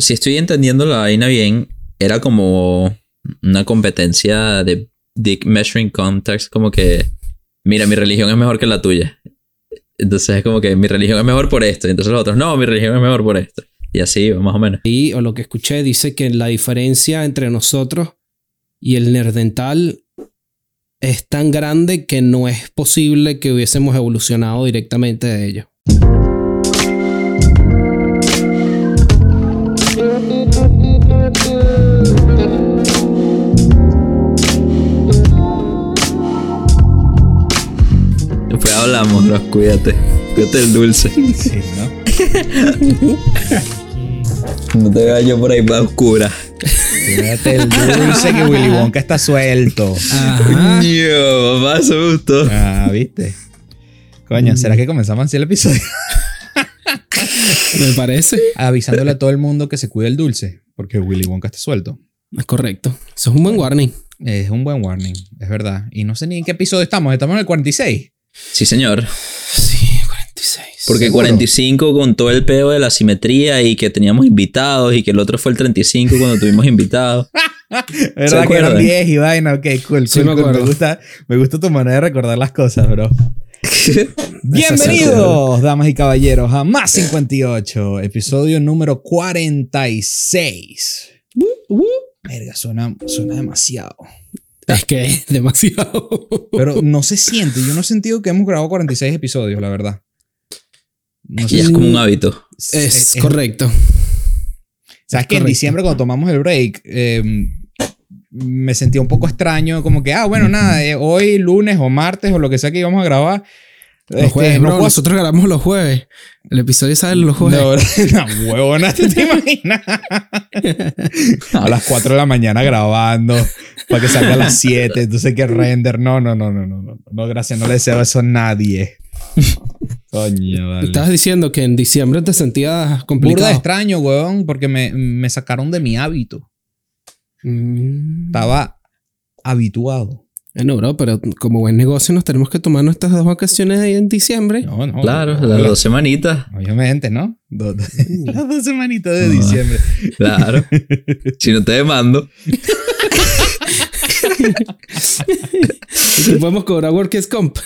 si estoy entendiendo la vaina bien, era como una competencia de Dick Measuring Context, como que, mira, mi religión es mejor que la tuya. Entonces es como que mi religión es mejor por esto. Y entonces los otros, no, mi religión es mejor por esto. Y así, más o menos. Y, o lo que escuché, dice que la diferencia entre nosotros y el nerdental es tan grande que no es posible que hubiésemos evolucionado directamente de ello. Hablamos, bro. Cuídate. Cuídate el dulce. Sí, ¿no? No te vayas yo por ahí para oscura. Cuídate el dulce que Willy Wonka está suelto. Ajá. Yo, papá, gustó. Ah, ¿viste? Coño, ¿será que comenzamos así el episodio? Me parece. Avisándole a todo el mundo que se cuide el dulce, porque Willy Wonka está suelto. Es correcto. Eso es un buen warning. Es un buen warning, es verdad. Y no sé ni en qué episodio estamos. Estamos en el 46. Sí, señor. Sí, 46. Porque ¿Seguro? 45 con todo el peo de la simetría y que teníamos invitados y que el otro fue el 35 cuando tuvimos invitados. ¿Verdad que eran acuerdan? 10 y vaina? Ok, cool. Sí, cool, me cool. acuerdo. gusta, me gusta tu manera de recordar las cosas, bro. Bienvenidos, damas y caballeros, a Más 58, episodio número 46. Verga, suena, suena demasiado. Es que es demasiado. Pero no se siente. Yo no he sentido que hemos grabado 46 episodios, la verdad. No Y es como un hábito. Es, correcto. Sabes que en diciembre, cuando tomamos el break, eh, me sentía un poco extraño, como que, ah, bueno, nada, eh, hoy lunes o martes o lo que sea que íbamos a grabar. Los este, jueves, no bro, puedo- nosotros grabamos los jueves. El episodio sale los jueves. No, no, huevona, ¿te, te imaginas? a las 4 de la mañana grabando para que salga a las 7. Entonces, que render. No, no, no, no, no, no. No, gracias, no le deseo eso a nadie. Coño, vale. Estabas diciendo que en diciembre te sentías Burda complicado. extraño, weón, porque me, me sacaron de mi hábito. Mm. Estaba habituado. Bueno, bro, pero como buen negocio nos tenemos que tomar nuestras dos vacaciones ahí en diciembre. No, no. Claro, no, las no. dos semanitas. Obviamente, ¿no? Do- do- Las dos semanitas de No. diciembre. Claro. si no te demando. Y podemos cobrar Workers Comp.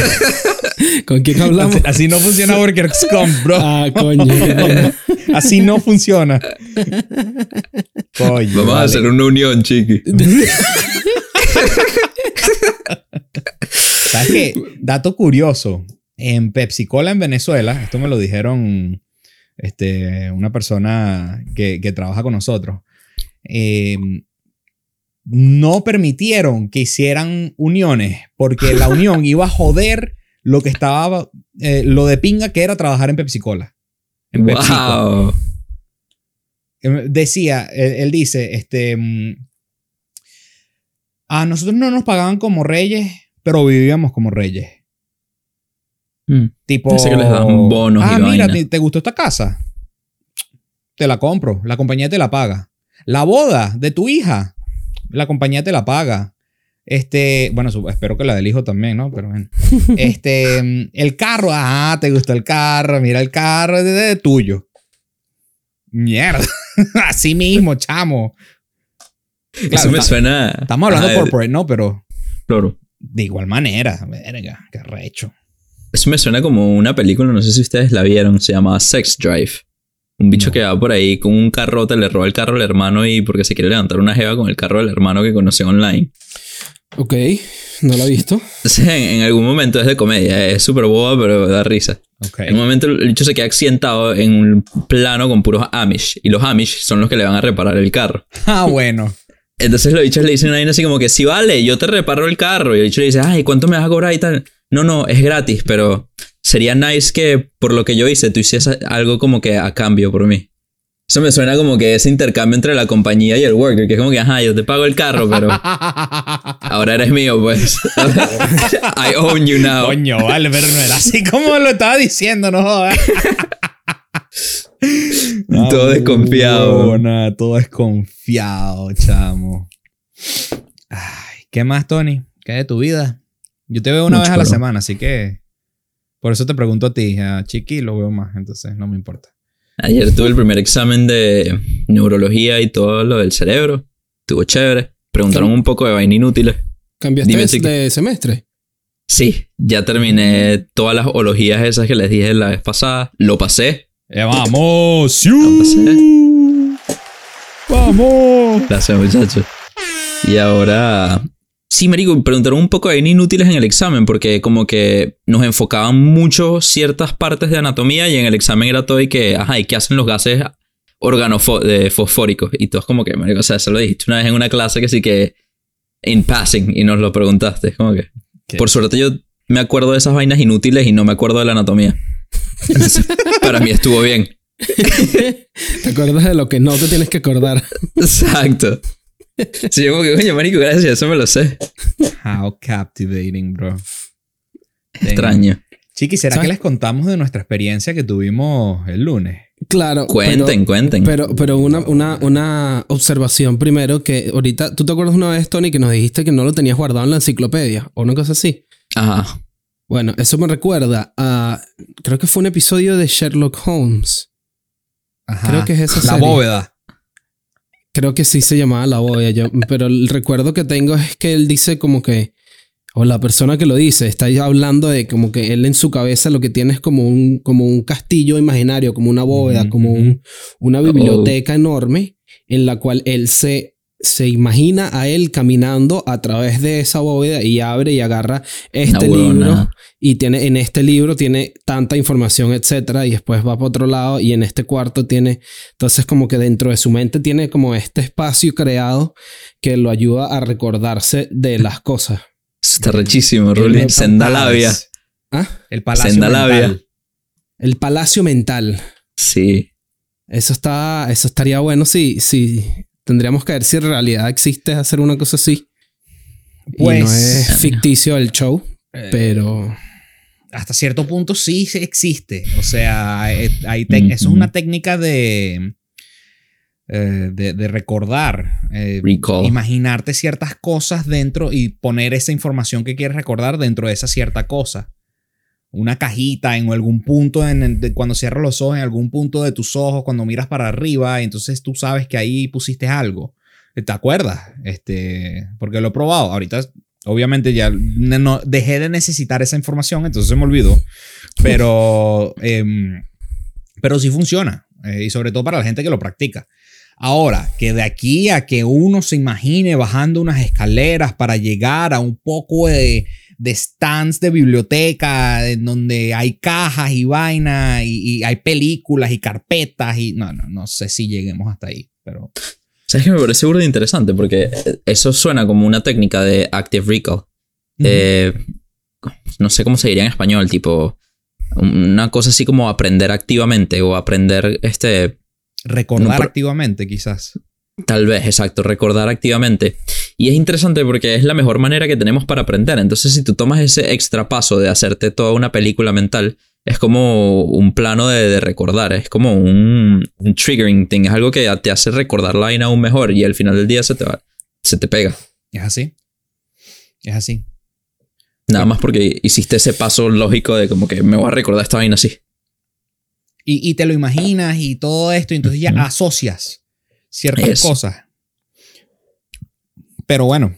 ¿Con quién hablamos? Así, así no funciona Workers Comp, bro. Ah, coño. Así no funciona. Coño, Vamos a hacer una unión, chiqui. ¿Sabes qué? Dato curioso. En Pepsi Cola en Venezuela, esto me lo dijeron este, una persona que, que trabaja con nosotros. eh, no permitieron que hicieran uniones porque la unión iba a joder lo que estaba, eh, lo de pinga que era trabajar en Pepsi Cola. En PepsiCo. Wow. Eh, Decía, él, él dice, este, mm, a nosotros no nos pagaban como reyes, pero vivíamos como reyes. Mm. Tipo, Parece que les dan bonos y ah, mira, vaina. ¿te, te gustó esta casa? Te la compro, la compañía te la paga. La boda de tu hija, la compañía te la paga. Este, bueno, espero que la del hijo también, ¿no? Pero bueno. Este, el carro, ah, te gustó el carro, mira el carro, es de, de tuyo. Mierda. Así mismo, chamo. Claro, Eso me está- suena. Estamos hablando Ajá, corporate, ¿no? Pero Claro. de igual manera. Verga, qué recho. Eso me suena como una película, no sé si ustedes la vieron, se llama Sex Drive. Un bicho No. que va por ahí con un carrote, le roba el carro al hermano y porque se quiere levantar una jeva con el carro del hermano que conoció online. Ok, no lo he visto. En, en algún momento es de comedia, es súper boba, pero da risa. En un momento el bicho se queda accidentado en un plano con puros Amish. Y los Amish son los que le van a reparar el carro. Ah, bueno. Entonces los bichos le dicen a alguien así como que, sí vale, yo te reparo el carro. Y el bicho le dice, ay, ¿cuánto me vas a cobrar y tal? No, no, es gratis, pero sería nice que por lo que yo hice, tú hicieses algo como que a cambio por mí. Eso me suena como que ese intercambio entre la compañía y el worker, que es como que, ajá, yo te pago el carro, pero ahora eres mío, pues. I own you now. Coño, vale, pero no era así como lo estaba diciendo, no jodas. Todo desconfiado. huevona, todo desconfiado, chamo. Ay, ¿qué más, Tony? ¿Qué de tu vida? Yo te veo una Mucho, vez a la bro. semana, así que por eso te pregunto a ti. A Chiqui lo veo más, entonces no me importa. Ayer tuve el primer examen de neurología y todo lo del cerebro. Estuvo chévere. Preguntaron un poco de vaina inútiles. ¿Cambiaste Dime de, semestre? Sí, ya terminé todas las ologías esas que les dije la vez pasada. Lo pasé. Eh, ¡Vamos! ¡Sí! pasé. ¡Vamos! Gracias, muchachos. Y ahora. Sí, Marico, preguntaron un poco de inútiles en el examen porque como que nos enfocaban mucho ciertas partes de anatomía y en el examen era todo y que, ajá, ¿y qué hacen los gases organofosfóricos? Y todos como que, Marico, o sea, eso lo dijiste una vez en una clase que sí que in passing y nos lo preguntaste. Como que, ¿Qué? por suerte yo me acuerdo de esas vainas inútiles y no me acuerdo de la anatomía. Entonces, para mí estuvo bien. ¿Te acuerdas de lo que no te tienes que acordar? Exacto. Sí, yo como que, coño, marico, gracias, eso me lo sé. How captivating, bro. Extraño. Chiqui, ¿será ¿Sabes? que les contamos de nuestra experiencia que tuvimos el lunes? Claro. Cuenten, pero- cuenten. Pero, pero una, una, una observación primero que ahorita, ¿tú te acuerdas una vez, Tony, que nos dijiste que no lo tenías guardado en la enciclopedia o una cosa así? Ajá. Bueno, eso me recuerda a, creo que fue un episodio de Sherlock Holmes. Ajá. Creo que es esa La serie. bóveda. Creo que sí se llamaba La Bóveda, yo- pero el recuerdo que tengo es que él dice como que, o la persona que lo dice, está hablando de como que él en su cabeza lo que tiene es como un, como un castillo imaginario, como una bóveda, como un- una biblioteca enorme en la cual él se, se imagina a él caminando a través de esa bóveda y abre y agarra este libro y tiene en este libro tiene tanta información, etcétera, y después va para otro lado y en este cuarto tiene entonces como que dentro de su mente tiene como este espacio creado que lo ayuda a recordarse de las cosas. Eso está rechísimo, Sendalavia. Palace. ¿Ah? El palacio Sendalavia. mental. El palacio mental. Sí. Eso está, eso estaría bueno si, si tendríamos que ver si en realidad existe hacer una cosa así. Pues- y no es ficticio el show, Eh, pero hasta cierto punto sí existe. O sea, eh, hay eso es una técnica de, eh, de, de recordar. eh. Imaginarte ciertas cosas dentro y poner esa información que quieres recordar dentro de esa cierta cosa. Una cajita en algún punto, en, de- cuando cierras los ojos, en algún punto de tus ojos, cuando miras para arriba, entonces tú sabes que ahí pusiste algo. ¿Te acuerdas? Este, porque lo he probado. Ahorita, obviamente, ya no, dejé de necesitar esa información, entonces se me olvidó. Pero, em, pero sí funciona. eh, y sobre todo para la gente que lo practica. Ahora, que de aquí a que uno se imagine bajando unas escaleras para llegar a un poco de, de stands de biblioteca en donde hay cajas y vaina y, y hay películas y carpetas y no, no, no sé si lleguemos hasta ahí, pero ¿Sabes qué me parece burda interesante? Porque eso suena como una técnica de active recall. Eh, no sé cómo se diría en español, tipo una cosa así como aprender activamente o aprender este recordar no, activamente quizás. Tal vez, exacto, recordar activamente. Y es interesante porque es la mejor manera que tenemos para aprender. Entonces, si tú tomas ese extra paso de hacerte toda una película mental, es como un plano de, de recordar, es como un, un triggering thing, es algo que te hace recordar la vaina aún mejor y al final del día se te, va, se te pega. Es así. Es así. Nada más porque hiciste ese paso lógico de como que me voy a recordar esta vaina así. Y, y te lo imaginas y todo esto, y entonces ya asocias ciertas Eso. cosas. Pero bueno,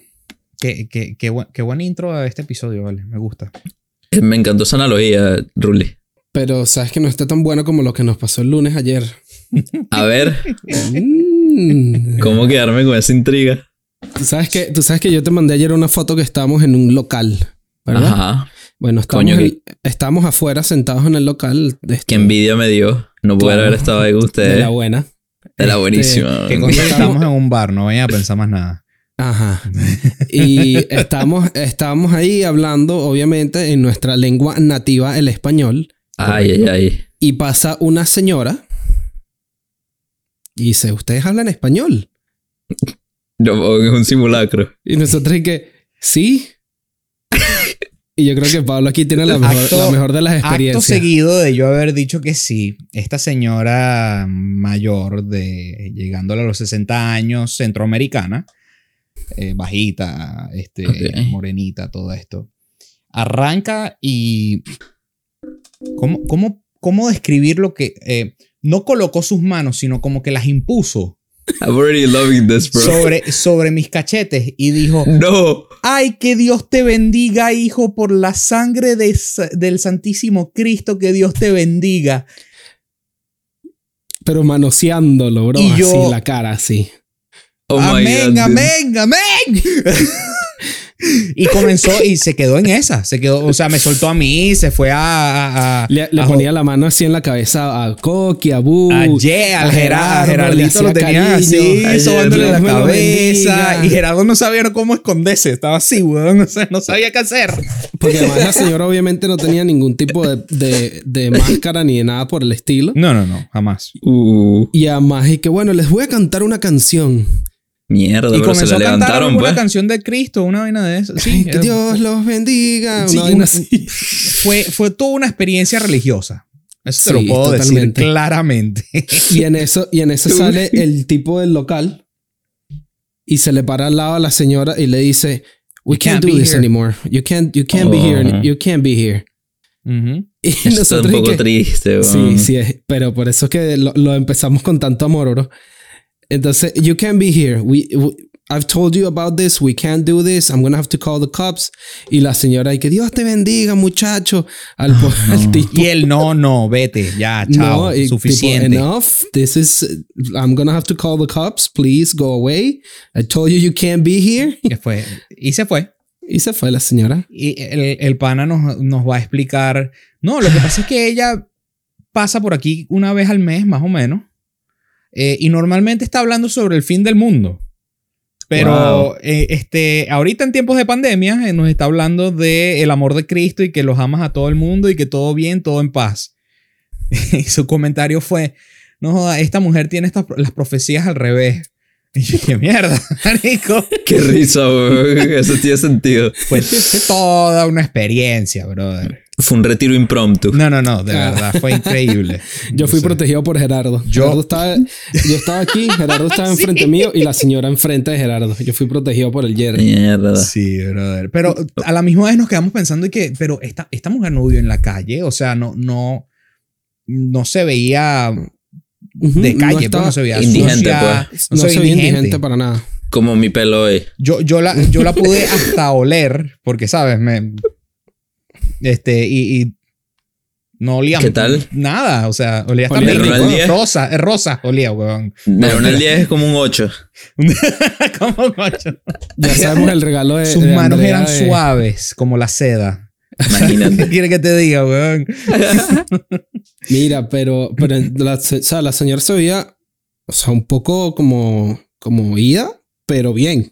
qué, qué, qué, buen, qué buen intro a este episodio, ¿vale? Me gusta. Me encantó esa analogía, Ruli. pero sabes que no está tan bueno como lo que nos pasó el lunes ayer. A ver, Mm. ¿cómo quedarme con esa intriga? Tú sabes que tú sabes que yo te mandé ayer una foto que estábamos en un local, ¿verdad? Ajá. Bueno, estábamos, Coño, en- estábamos afuera sentados en el local de, Qué envidia me dio no poder Claro. haber estado ahí con de ustedes. la buena. Era Este, buenísima. Que estamos en un bar, no vayan a pensar más nada. Ajá. Y estamos, estábamos ahí hablando, obviamente, en nuestra lengua nativa, el español. Ay, ay, ay. Y pasa una señora y dice, ¿ustedes hablan español? No, es un simulacro. Y nosotros y que, sí. y yo creo que Pablo aquí tiene la mejor, Acto- la mejor de las Acto experiencias. seguido de yo haber dicho que sí, esta señora mayor de llegando a los 60 años, centroamericana, eh, bajita, este, morenita, todo esto, arranca y... ¿Cómo, cómo, cómo describir lo que... eh, no colocó sus manos, sino como que las impuso I'm already loving this, bro. sobre, sobre mis cachetes y dijo, no. ay, que Dios te bendiga, hijo, por la sangre de del Santísimo Cristo, que Dios te bendiga. Pero manoseándolo, bro. Y yo- así, la cara así. Oh amén, amén, amén. y comenzó y se quedó en esa, se quedó, o sea, me soltó a mí, se fue a... a- a- Le, le a- ponía la mano así en la cabeza a Coqui, a Bu. a Ye, al a Gerard, Gerardo, le Gerardito lo tenía cariño. así, sobándole la cabeza. Y Gerardo no sabía cómo esconderse, estaba así, weón, o sea, no sabía qué hacer. Porque además la señora obviamente no tenía ningún tipo de, de- de máscara ni de nada por el estilo. No, no, no, jamás. Uh, Y además, y que bueno, les voy a cantar una canción. Mierda, Y pero se comenzó la a cantar levantaron, pues. canción de Cristo, una vaina de eso. Sí, que Dios los bendiga. sí, una vaina una- así. fue, fue toda una experiencia religiosa. Eso te Sí, lo puedo decir claramente. Y en eso, y en eso sale el tipo del local y se le para al lado a la señora y le dice, We can't, can't do be this here." anymore. You can't, you can't be Oh. here. You can't be here. Ujú. Y Eso está un nosotros poco que- triste, Sí, weón. sí, es, pero por eso es que lo, lo empezamos con tanto amor, bro. Entonces, you can't be here. We, we- I've told you about this. We can't do this. I'm gonna have to call the cops. Y la señora, y que Dios te bendiga, muchacho. Al, po- al tipo. Y él, no, no, vete, ya, chao, No, y tipo, suficiente. enough. This is. I'm gonna have to call the cops. Please go away. I told you you can't be here. Que fue, y se fue. Y se fue la señora. Y el, el pana nos, nos va a explicar. No, lo que pasa es que ella pasa por aquí una vez al mes, más o menos. Eh, y normalmente está hablando sobre el fin del mundo. Pero Wow. eh, este, ahorita en tiempos de pandemia eh, nos está hablando de el amor de Cristo y que los amas a todo el mundo y que todo bien, todo en paz. y su comentario fue, no joda, esta mujer tiene estas, las profecías al revés. Y yo, qué mierda, marico. Qué risa, weón. Eso tiene sentido. Fue toda una experiencia, brother. Fue un retiro impromptu. No, no, no, de Ah. verdad, fue increíble. Yo fui O sea, protegido por Gerardo. Yo- Gerardo estaba, yo estaba aquí, Gerardo estaba enfrente mío y la señora enfrente de Gerardo. Yo fui protegido por el Jerry. Mierda. Sí, brother. Pero a la misma vez nos quedamos pensando y que, pero esta, esta mujer no vivió en la calle, o sea, no, no, no se veía de calle, pues, estaba- no se veía indigente, sucia, pues. no, se veía indigente para nada. Como mi pelo hoy. Yo, yo, la, yo la pude hasta oler, porque, ¿sabes? Me, este, y, y no olía ¿Qué tal? nada, o sea, olía hasta Olía rico. rico. rosa, es rosa, olía, weón. De una al 10 es como un 8. ¿Cómo, coño? Ya sabemos el regalo de. Sus de manos Andrea eran de- suaves, como la seda. ¿Qué Imagínate. quieres que te diga, weón? Mira, pero, pero la, o sea, la señora se veía, o sea, un poco como, como ida, pero bien.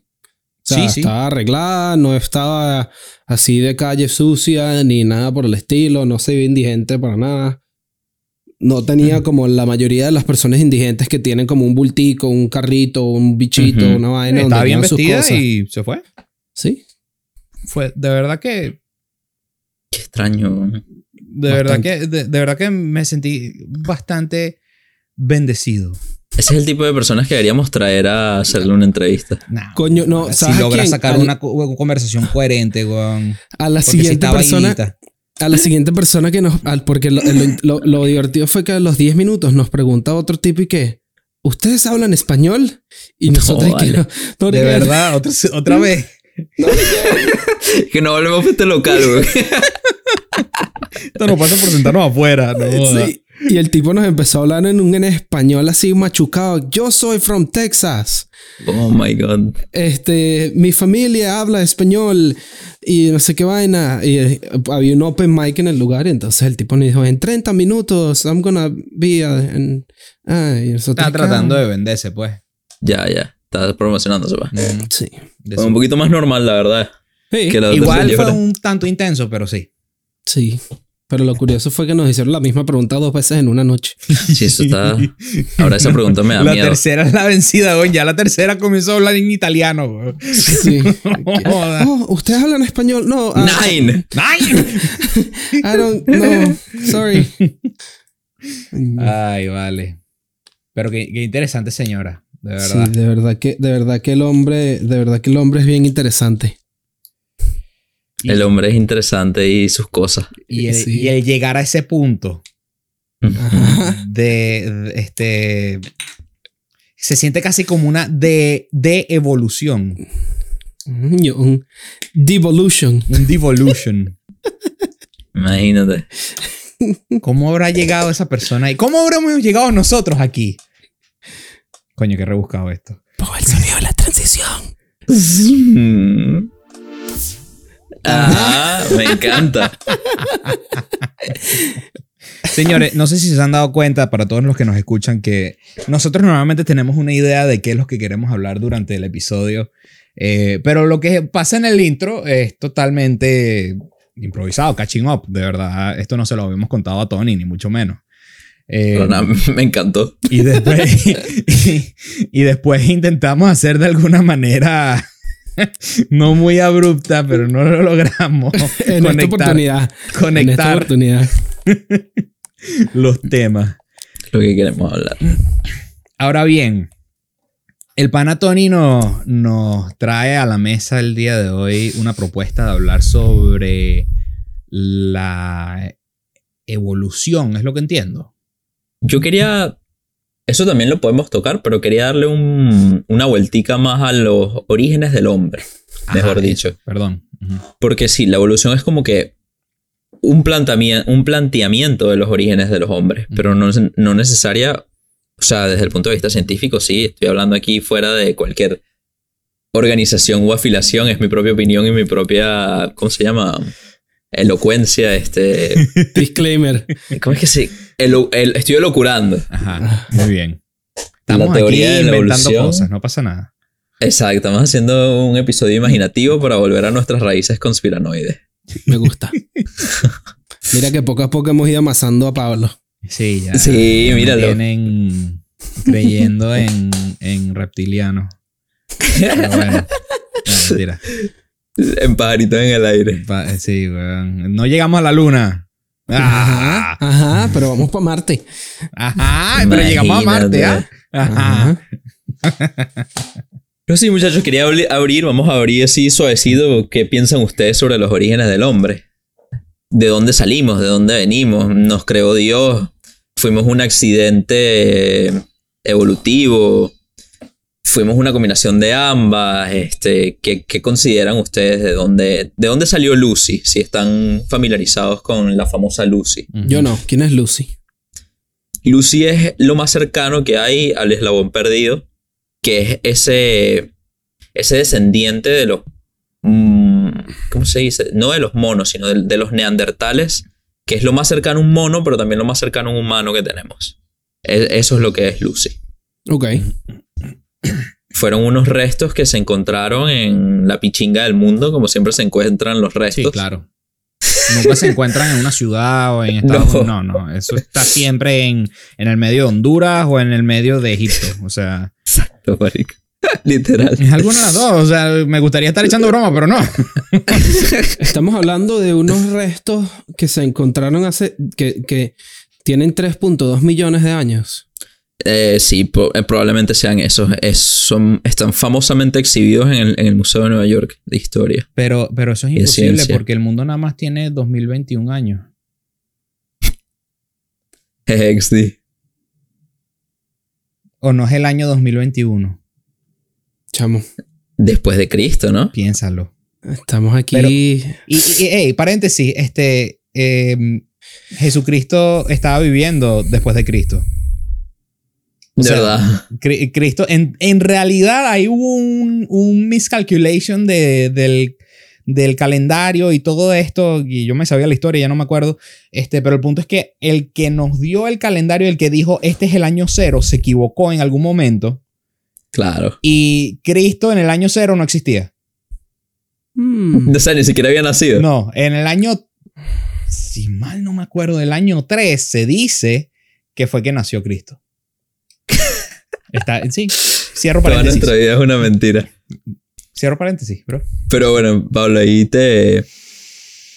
Sea, Sí, sí. estaba arreglada, no estaba así de calle sucia ni nada por el estilo, no se veía indigente para nada. No tenía como la mayoría de las personas indigentes que tienen como un bultico, un carrito, un bichito, Ujú. una vaina. Estaba donde bien vestida cosas. y se fue. Sí. Fue, de verdad que, Qué extraño. de verdad que, de, de verdad que me sentí bastante bendecido. Ese es el tipo de personas que deberíamos traer a hacerle una entrevista. Nah, Coño, no, si ¿sabes a logras quién? sacar Al- una co- conversación coherente, weón. A la si siguiente persona. vainita. A la siguiente persona que nos. al- porque lo, lo- lo- lo divertido fue que a los 10 minutos nos pregunta otro tipo y que. ¿Ustedes hablan español? Y No, nosotros y que vale. no, no, De verdad, otra, otra vez. Que no volvemos a este local, güey. Esto nos pasa por sentarnos afuera. No. Sí. Y el tipo nos empezó a hablar en un en español así machucado. Yo soy from Texas. Oh my god. Este, mi familia habla español y no sé qué vaina. Y eh, había un open mic en el lugar. Y entonces el tipo nos dijo: En 30 minutos, I'm gonna be. uh, en- ah, y nosotros, Está tratando de venderse, pues. Ya, ya. Está promocionándose, va. Mm, Sí. Fue un poquito más normal, la verdad. Sí. Que la Igual fue un tanto intenso, pero sí. Sí. Pero lo curioso fue que nos hicieron la misma pregunta dos veces en una noche. Sí, eso está. Ahora esa pregunta me da La miedo. tercera es la vencida, güey. Ya la tercera comenzó a hablar en italiano, güey. Sí. Oh, ¿ustedes hablan español? No. ah, Nine. ¡Ay! I don't know. Sorry. Ay, vale. Pero qué, qué interesante señora, de Sí, verdad. de verdad que, de verdad que el hombre, de verdad que el hombre es bien interesante. Y, El hombre es interesante y sus cosas. y el, Sí. y el llegar a ese punto Ajá. de, de- este se siente casi como una de, de evolución, Coño, Un devolution. un devolution. Imagínate. ¿Cómo habrá llegado esa persona y cómo habremos llegado nosotros aquí? Coño, qué rebuscado esto. Pongo el sonido de la transición. Ajá, me encanta. Señores, no sé si se han dado cuenta para todos los que nos escuchan que nosotros normalmente tenemos una idea de qué es lo que queremos hablar durante el episodio, eh, pero lo que pasa en el intro es totalmente improvisado, catching up, de verdad. Esto no se lo habíamos contado a Tony, ni mucho menos. Eh, Pero nada, me encantó. y, después, y, y después intentamos hacer de alguna manera no muy abrupta, pero no lo logramos En esta oportunidad. En esta conectar oportunidad. los temas. Lo que queremos hablar. Ahora bien, el pana Tony nos, nos trae a la mesa el día de hoy una propuesta de hablar sobre la evolución, es lo que entiendo. Yo quería. Eso también lo podemos tocar, pero quería darle un- una vueltica más a los orígenes del hombre, mejor Ajá, dicho. Perdón. Porque sí, la evolución es como que un, un planteamiento de los orígenes de los hombres, pero no, no necesaria, o sea, desde el punto de vista científico, sí, estoy hablando aquí fuera de cualquier organización o afiliación, es mi propia opinión y mi propia, ¿cómo se llama? Elocuencia, este... Disclaimer. ¿Cómo es que se...? El, estoy elocurando. Ajá, muy bien. Estamos La teoría aquí de la inventando evolución. cosas, no pasa nada. Exacto, estamos haciendo un episodio imaginativo para volver a nuestras raíces conspiranoides. Me gusta. Mira que poco a poco hemos ido amasando a Pablo. Sí, ya. Sí, ya míralo. Tienen creyendo en, en reptilianos. Pero bueno. No, mentira. En pajaritos en el aire. Pa- Sí, weón. No llegamos a la luna. Ajá, ajá, pero vamos para Marte. ajá, pero llegamos a Marte, ¿ah? Ajá. Ajá. Pero sí, muchachos, quería abri- abrir, vamos a abrir así suavecito. ¿Qué piensan ustedes sobre los orígenes del hombre? ¿De dónde salimos? ¿De dónde venimos? ¿Nos creó Dios? ¿Fuimos un accidente eh, evolutivo? ¿Fuimos una combinación de ambas? Este, ¿qué, qué consideran ustedes de dónde, de dónde salió Lucy? Si están familiarizados con la famosa Lucy. Yo no. ¿Quién es Lucy? Lucy es lo más cercano que hay al eslabón perdido, que es ese, ese descendiente de los... mm, ¿Cómo se dice? No de los monos, sino de, de los neandertales, que es lo más cercano a un mono, pero también lo más cercano a un humano que tenemos. E- Eso es lo que es Lucy. Ok. Fueron unos restos que se encontraron en la pichinga del mundo, como siempre se encuentran los restos. Sí, claro. Nunca se encuentran en una ciudad o en Estados No. Unidos. No, no. Eso está siempre en, en el medio de Honduras o en el medio de Egipto. O sea, Exacto, marico. Literal. es alguna de las dos. O sea, me gustaría estar echando broma, pero no. Estamos hablando de unos restos que se encontraron hace. que, que tienen 3.2 millones de años. Eh, sí, po- eh, probablemente sean esos. Es- son, están famosamente exhibidos en el, en el Museo de Nueva York de Historia. Pero, pero eso es imposible porque el mundo nada más tiene 2021 años. XD. O no es el año 2021. Chamo. Después de Cristo, ¿no? Piénsalo. Estamos aquí. Pero- Y, y, paréntesis, este, eh, Jesucristo estaba viviendo después de Cristo. O De sea, verdad. Cri- Cristo, en, en realidad hay hubo un, un miscalculation de- del, del calendario y todo esto, y yo me sabía la historia, ya no me acuerdo, este, pero el punto es que el que nos dio el calendario, el que dijo este es el año cero, se equivocó en algún momento Claro. y Cristo en el año cero no existía. Mm. O sea, ni siquiera había nacido. No, en el año, si mal no me acuerdo, del año 3 se dice que fue que nació Cristo. Está, sí, cierro Toda paréntesis. nuestra vida es una mentira. Cierro paréntesis, bro. Pero bueno, Pablo, ahí te.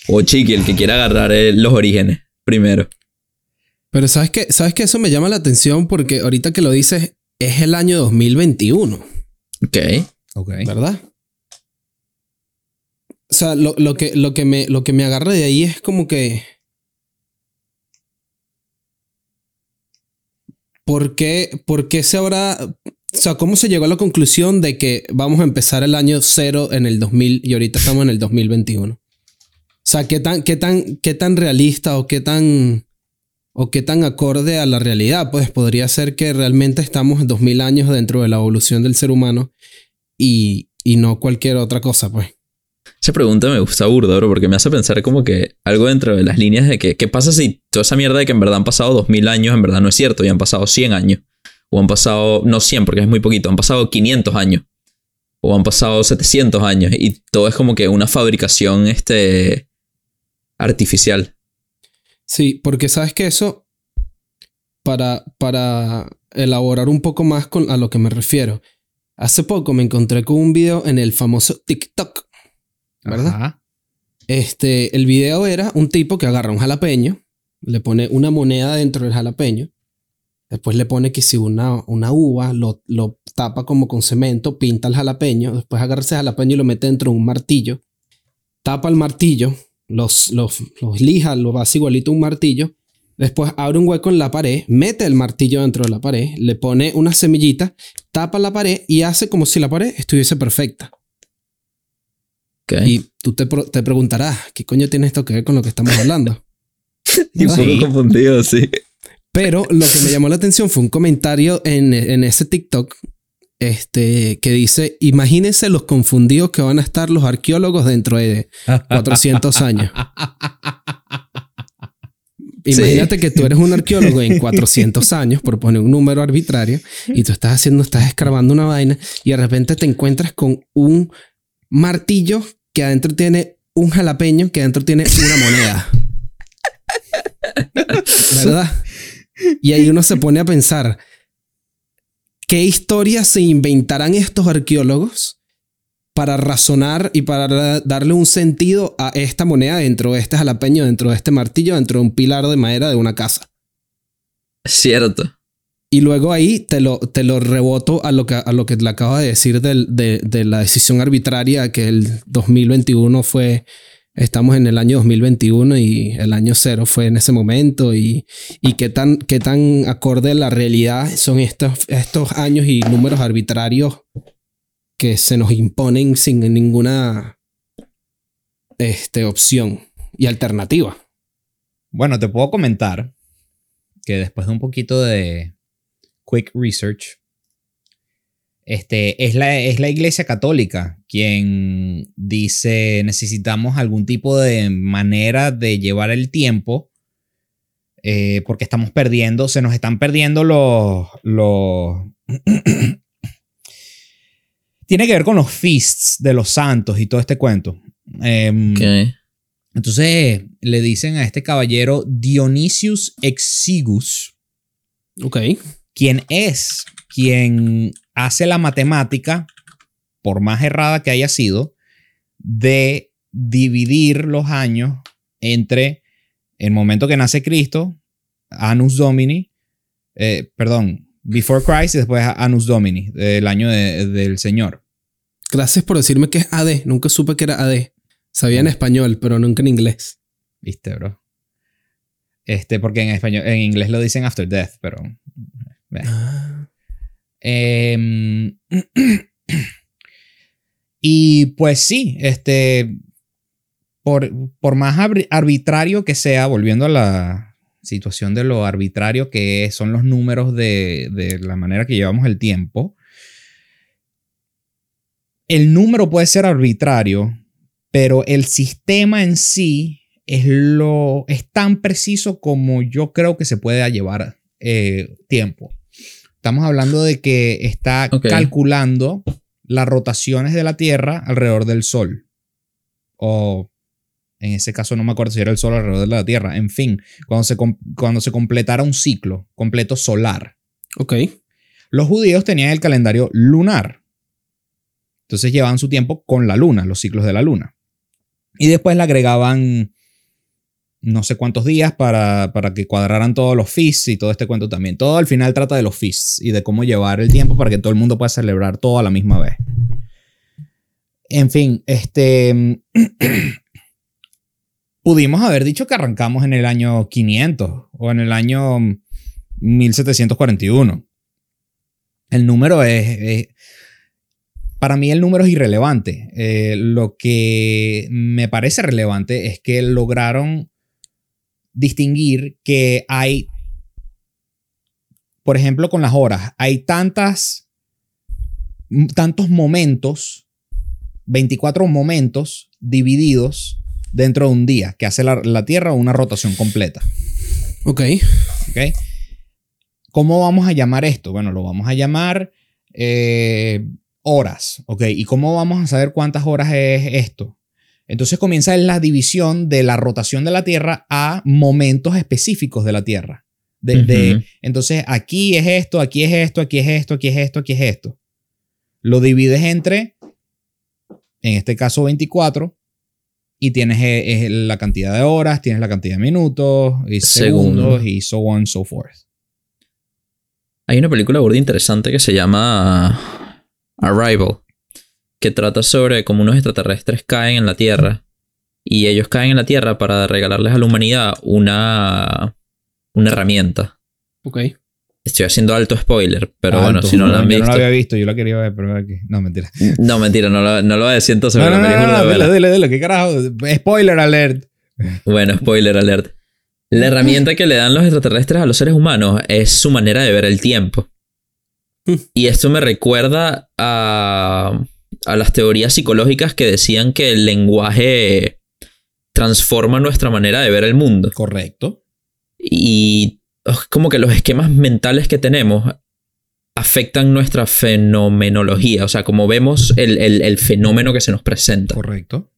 O Chiqui, el que quiera agarrar eh, los orígenes primero. Pero ¿sabes qué? ¿Sabes qué? Eso me llama la atención porque ahorita que lo dices es el año 2021, Ok. Ok. ¿verdad? O sea, lo, lo que, lo, que me, lo que me agarra de ahí es como que... ¿por qué, ¿por qué se habrá... O sea, ¿cómo se llegó a la conclusión de que vamos a empezar el año cero en el 2000 y ahorita estamos en el 2021? O sea, ¿qué tan, qué tan, qué tan realista o qué tan, o qué tan acorde a la realidad? Pues podría ser que realmente estamos 2000 años dentro de la evolución del ser humano y, y no cualquier otra cosa, pues. Esa pregunta me gusta burdo, bro, porque me hace pensar como que algo dentro de las líneas de que, ¿qué pasa si toda esa mierda de que en verdad han pasado 2000 años en verdad no es cierto y han pasado 100 años? O han pasado, no 100 porque es muy poquito, han pasado 500 años. O han pasado 700 años y todo es como que una fabricación este, artificial. Sí, porque sabes que eso, para, para elaborar un poco más con, a lo que me refiero, hace poco me encontré con un video en el famoso TikTok, ¿verdad? Ajá. Este, el video era un tipo que agarra un jalapeño, le pone una moneda dentro del jalapeño, después le pone que si una, una uva, lo, lo tapa como con cemento, pinta el jalapeño, después agarra ese jalapeño y lo mete dentro de un martillo, tapa el martillo, los, los, los lija, lo hace igualito un martillo, después abre un hueco en la pared, mete el martillo dentro de la pared, le pone una semillita, tapa la pared y hace como si la pared estuviese perfecta. Y tú te, te preguntarás, ¿qué coño tiene esto que ver con lo que estamos hablando? Y un poco confundido, sí. Pero lo que me llamó la atención fue un comentario en, en ese TikTok este, que dice, imagínense los confundidos que van a estar los arqueólogos dentro de 400 años. Imagínate que tú eres un arqueólogo en 400 años, por poner un número arbitrario, y tú estás haciendo, estás escarbando una vaina y de repente te encuentras con un martillo que adentro tiene un jalapeño que adentro tiene una moneda. ¿Verdad? Y ahí uno se pone a pensar, ¿qué historias se inventarán estos arqueólogos para razonar y para darle un sentido a esta moneda dentro de este jalapeño, dentro de este martillo, dentro de un pilar de madera de una casa? Cierto. Y luego ahí te lo, te lo reboto a lo que, a lo que le acabo de decir del- de, de la decisión arbitraria que el 2021 fue, estamos en el año 2021 y el año cero fue en ese momento y, y qué, tan, qué tan acorde a la realidad son estos, estos años y números arbitrarios que se nos imponen sin ninguna este, opción y alternativa. Bueno, te puedo comentar que después de un poquito de quick research, este, es, la, es la Iglesia Católica quien dice necesitamos algún tipo de manera de llevar el tiempo eh, porque estamos perdiendo, se nos están perdiendo los... los Tiene que ver con los feasts de los santos y todo este cuento. Em, Ok. entonces le dicen a este caballero Dionysius Exigus, Ok. Quien es quien hace la matemática, por más errada que haya sido, de dividir los años entre el momento que nace Cristo, Anus Domini, eh, perdón, Before Christ y después Anus Domini, el año de- del Señor. Gracias por decirme que es AD. Nunca supe que era AD. Sabía en español, pero nunca en inglés. ¿Viste, bro? Este, porque en español, en inglés lo dicen after death, pero. Eh. Em, y pues sí, este. Por, por más arbitrario que sea, volviendo a la situación de lo arbitrario que son los números de, de la manera que llevamos el tiempo, el número puede ser arbitrario, pero el sistema en sí es, lo, es tan preciso como yo creo que se puede llevar eh, tiempo. Estamos hablando de que está calculando las rotaciones de la Tierra alrededor del Sol. O en ese caso no me acuerdo si era el Sol alrededor de la Tierra. En fin, cuando se, cuando se completara un ciclo completo solar. Ok. Los judíos tenían el calendario lunar. Entonces llevaban su tiempo con la luna, los ciclos de la luna. Y después le agregaban no sé cuántos días para, para que cuadraran todos los feasts y todo este cuento también. Todo al final trata de los feasts y de cómo llevar el tiempo para que todo el mundo pueda celebrar todo a la misma vez. En fin, este... pudimos haber dicho que arrancamos en el año 500 o en el año 1741. El número es, es- para mí el número es irrelevante. Eh, lo que me parece relevante es que lograron distinguir que hay, por ejemplo, con las horas, hay tantas, tantos momentos, 24 momentos divididos dentro de un día, que hace la, la Tierra una rotación completa. Ok. ¿ok? ¿Cómo vamos a llamar esto? Bueno, lo vamos a llamar eh, horas, ¿ok? ¿Y cómo vamos a saber cuántas horas es esto? Entonces comienza la división de la rotación de la Tierra a momentos específicos de la Tierra. De, de- Ujú. entonces aquí es esto, aquí es esto, aquí es esto, aquí es esto, aquí es esto. Lo divides entre, en este caso 24, y tienes eh, eh, la cantidad de horas, tienes la cantidad de minutos, y segundos, Segundos. y so on, so forth. Hay una película burda interesante que se llama Arrival, que trata sobre cómo unos extraterrestres caen en la Tierra y ellos caen en la Tierra para regalarles a la humanidad una, una herramienta. Ok. Estoy haciendo alto spoiler, pero bueno, si no la han Yo visto. no la había visto, yo la quería ver, pero aquí. No, mentira. No, mentira, no lo, no lo voy a decir entonces. No, no, no, película no, es dile, buena. dile, dile, ¿qué carajo? Spoiler alert. Bueno, spoiler alert. La herramienta que le dan los extraterrestres a los seres humanos es su manera de ver el tiempo. Hmm. Y esto me recuerda a, a las teorías psicológicas que decían que el lenguaje transforma nuestra manera de ver el mundo. Correcto. Y oh, como que los esquemas mentales que tenemos afectan nuestra fenomenología, o sea, como vemos el, el- el fenómeno que se nos presenta. Correcto.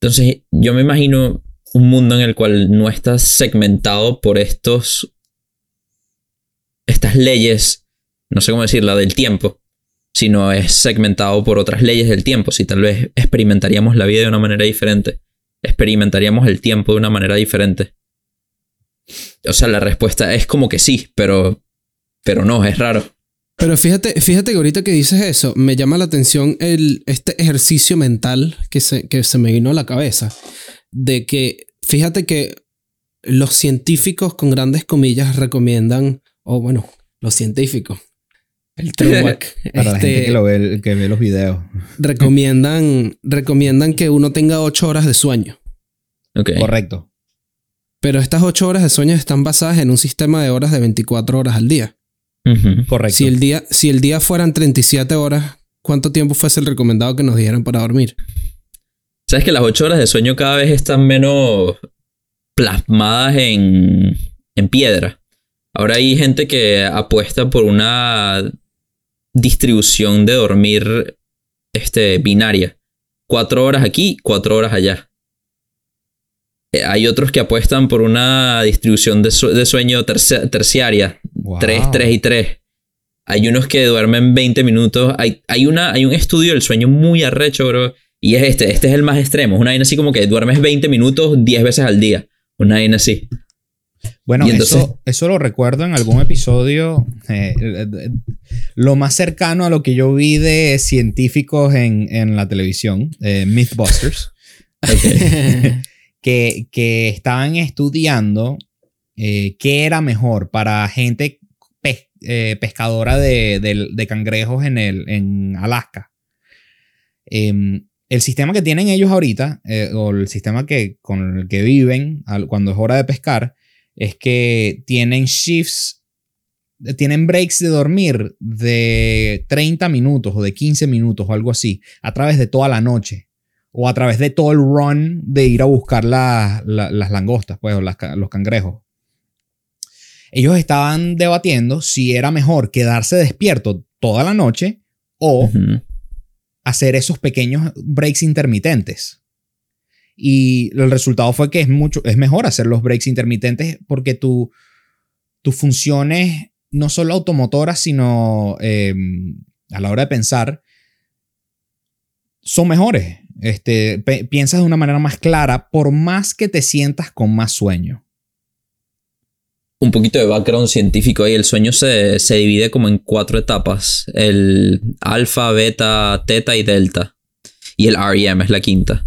Entonces, yo me imagino un mundo en el cual no está segmentado por estos. estas leyes, no sé cómo decirla, del tiempo, sino es segmentado por otras leyes del tiempo. Si tal vez experimentaríamos la vida de una manera diferente, experimentaríamos el tiempo de una manera diferente. O sea, la respuesta es como que sí, pero. pero no, es raro. Pero fíjate, fíjate que ahorita que dices eso, me llama la atención el, este ejercicio mental que se, que se me vino a la cabeza. De que, fíjate que los científicos con grandes comillas recomiendan, o bueno, los científicos, el throwback, Para la este, gente que, lo ve, que ve los videos. recomiendan, recomiendan que uno tenga ocho horas de sueño. Ok. Correcto. Pero estas ocho horas de sueño están basadas en un sistema de horas de 24 horas al día. Correcto. Si el día, si el día fueran 37 horas, ¿cuánto tiempo fuese el recomendado que nos dieran para dormir? ¿Sabes que las ocho horas de sueño cada vez están menos plasmadas en, en piedra? Ahora hay gente que apuesta por una distribución de dormir este, binaria. Cuatro horas aquí, cuatro horas allá. Eh, Hay otros que apuestan por una distribución de, su- de sueño tercia- terciaria. Wow. 3, 3 y 3. Hay unos que duermen 20 minutos. Hay, hay, una, hay un estudio del sueño muy arrecho, bro. Y es este. Este es el más extremo. Es una vaina así como que duermes 20 minutos 10 veces al día. Una vaina así. Bueno, entonces- eso, eso lo recuerdo en algún episodio. eh, eh, eh, lo más cercano a lo que yo vi de científicos en, en la televisión, eh, Mythbusters, que, que estaban estudiando eh, qué era mejor para gente pes- pescadora de, de- de cangrejos en, el, en Alaska. Em, el sistema que tienen ellos ahorita, eh, o el sistema que, con el que viven al- cuando es hora de pescar, es que tienen shifts, tienen breaks de dormir de 30 minutos o de 15 minutos o algo así, a través de toda la noche. O a través de todo el run de ir a buscar la- la- las langostas, pues, o las los cangrejos. Ellos estaban debatiendo si era mejor quedarse despierto toda la noche o hacer esos pequeños breaks intermitentes. Y el resultado fue que es, mucho, es mejor hacer los breaks intermitentes porque tu, tus funciones, no solo automotoras, sino eh, a la hora de pensar, son mejores. Este, piensas de una manera más clara, por más que te sientas con más sueño. Un poquito de background científico ahí. El sueño se, se divide como en cuatro etapas. El alfa, beta, teta y delta. Y el REM es la quinta.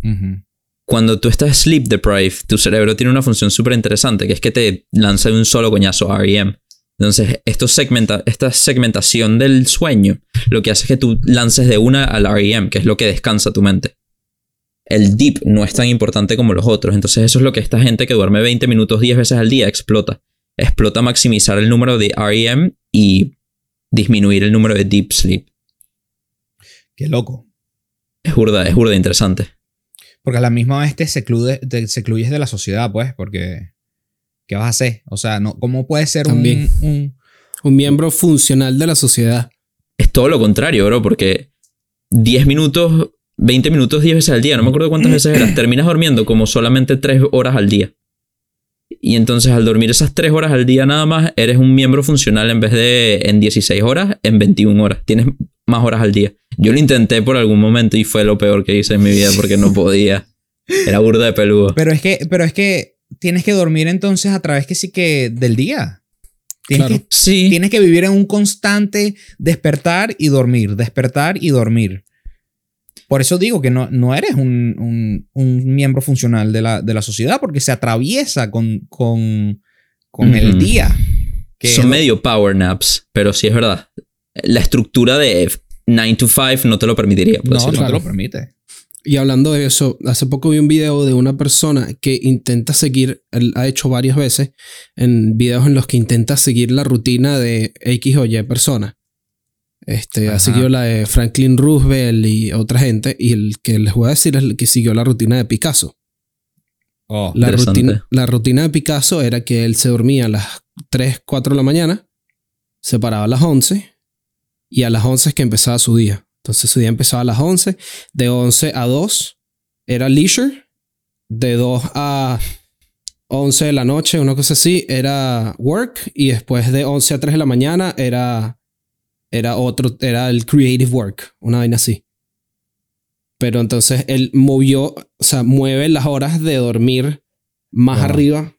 Cuando tú estás sleep deprived, tu cerebro tiene una función súper interesante, que es que te lanza de un solo coñazo REM. Entonces, esto segmenta, esta segmentación del sueño lo que hace es que tú lances de una al REM, que es lo que descansa tu mente. El deep no es tan importante como los otros. Entonces, eso es lo que esta gente que duerme 20 minutos 10 veces al día explota. Explota maximizar el número de REM y disminuir el número de deep sleep. Qué loco. Es burda, es burda interesante. Porque a la misma vez te, seclude, te secluyes de la sociedad, pues, porque ¿qué vas a hacer? O sea, no, ¿cómo puede ser un, También. un- Un miembro funcional de la sociedad. Es todo lo contrario, bro, porque 10 minutos, 20 minutos 10 veces al día, no me acuerdo cuántas veces eras, terminas durmiendo como solamente 3 horas al día. Y entonces al dormir esas 3 horas al día nada más, eres un miembro funcional en vez de en 16 horas, en 21 horas. Tienes más horas al día. Yo lo intenté por algún momento y fue lo peor que hice en mi vida porque no podía. Era burda de peludo. Pero es que, pero es que tienes que dormir entonces a través que sí que del día. Tienes, Claro. que, Sí. tienes que vivir en un constante despertar y dormir, despertar y dormir. Por eso digo que no, no eres un, un- un miembro funcional de la, de la sociedad porque se atraviesa con, con, con el día. Que Son es- medio power naps, pero sí es verdad. La estructura de 9 to 5 no te lo permitiría. No, decirlo. no te lo permite. Y hablando de eso, hace poco vi un video de una persona que intenta seguir, él ha hecho varias veces, en videos en los que intenta seguir la rutina de X o Y persona. Este, ha seguido la de Franklin Roosevelt y otra gente, y el que les voy a decir es el que siguió la rutina de Picasso. Oh, La rutina, la rutina de Picasso era que él se dormía a las 3, 4 de la mañana, se paraba a las 11 y a las 11 es que empezaba su día. Entonces su día empezaba a las 11, de 11 a 2 era leisure, de 2 a 11 de la noche, una cosa así, era work y después de 11 a 3 de la mañana era, era otro, era el creative work, una vaina así. Pero entonces él movió, o sea, mueve las horas de dormir más arriba.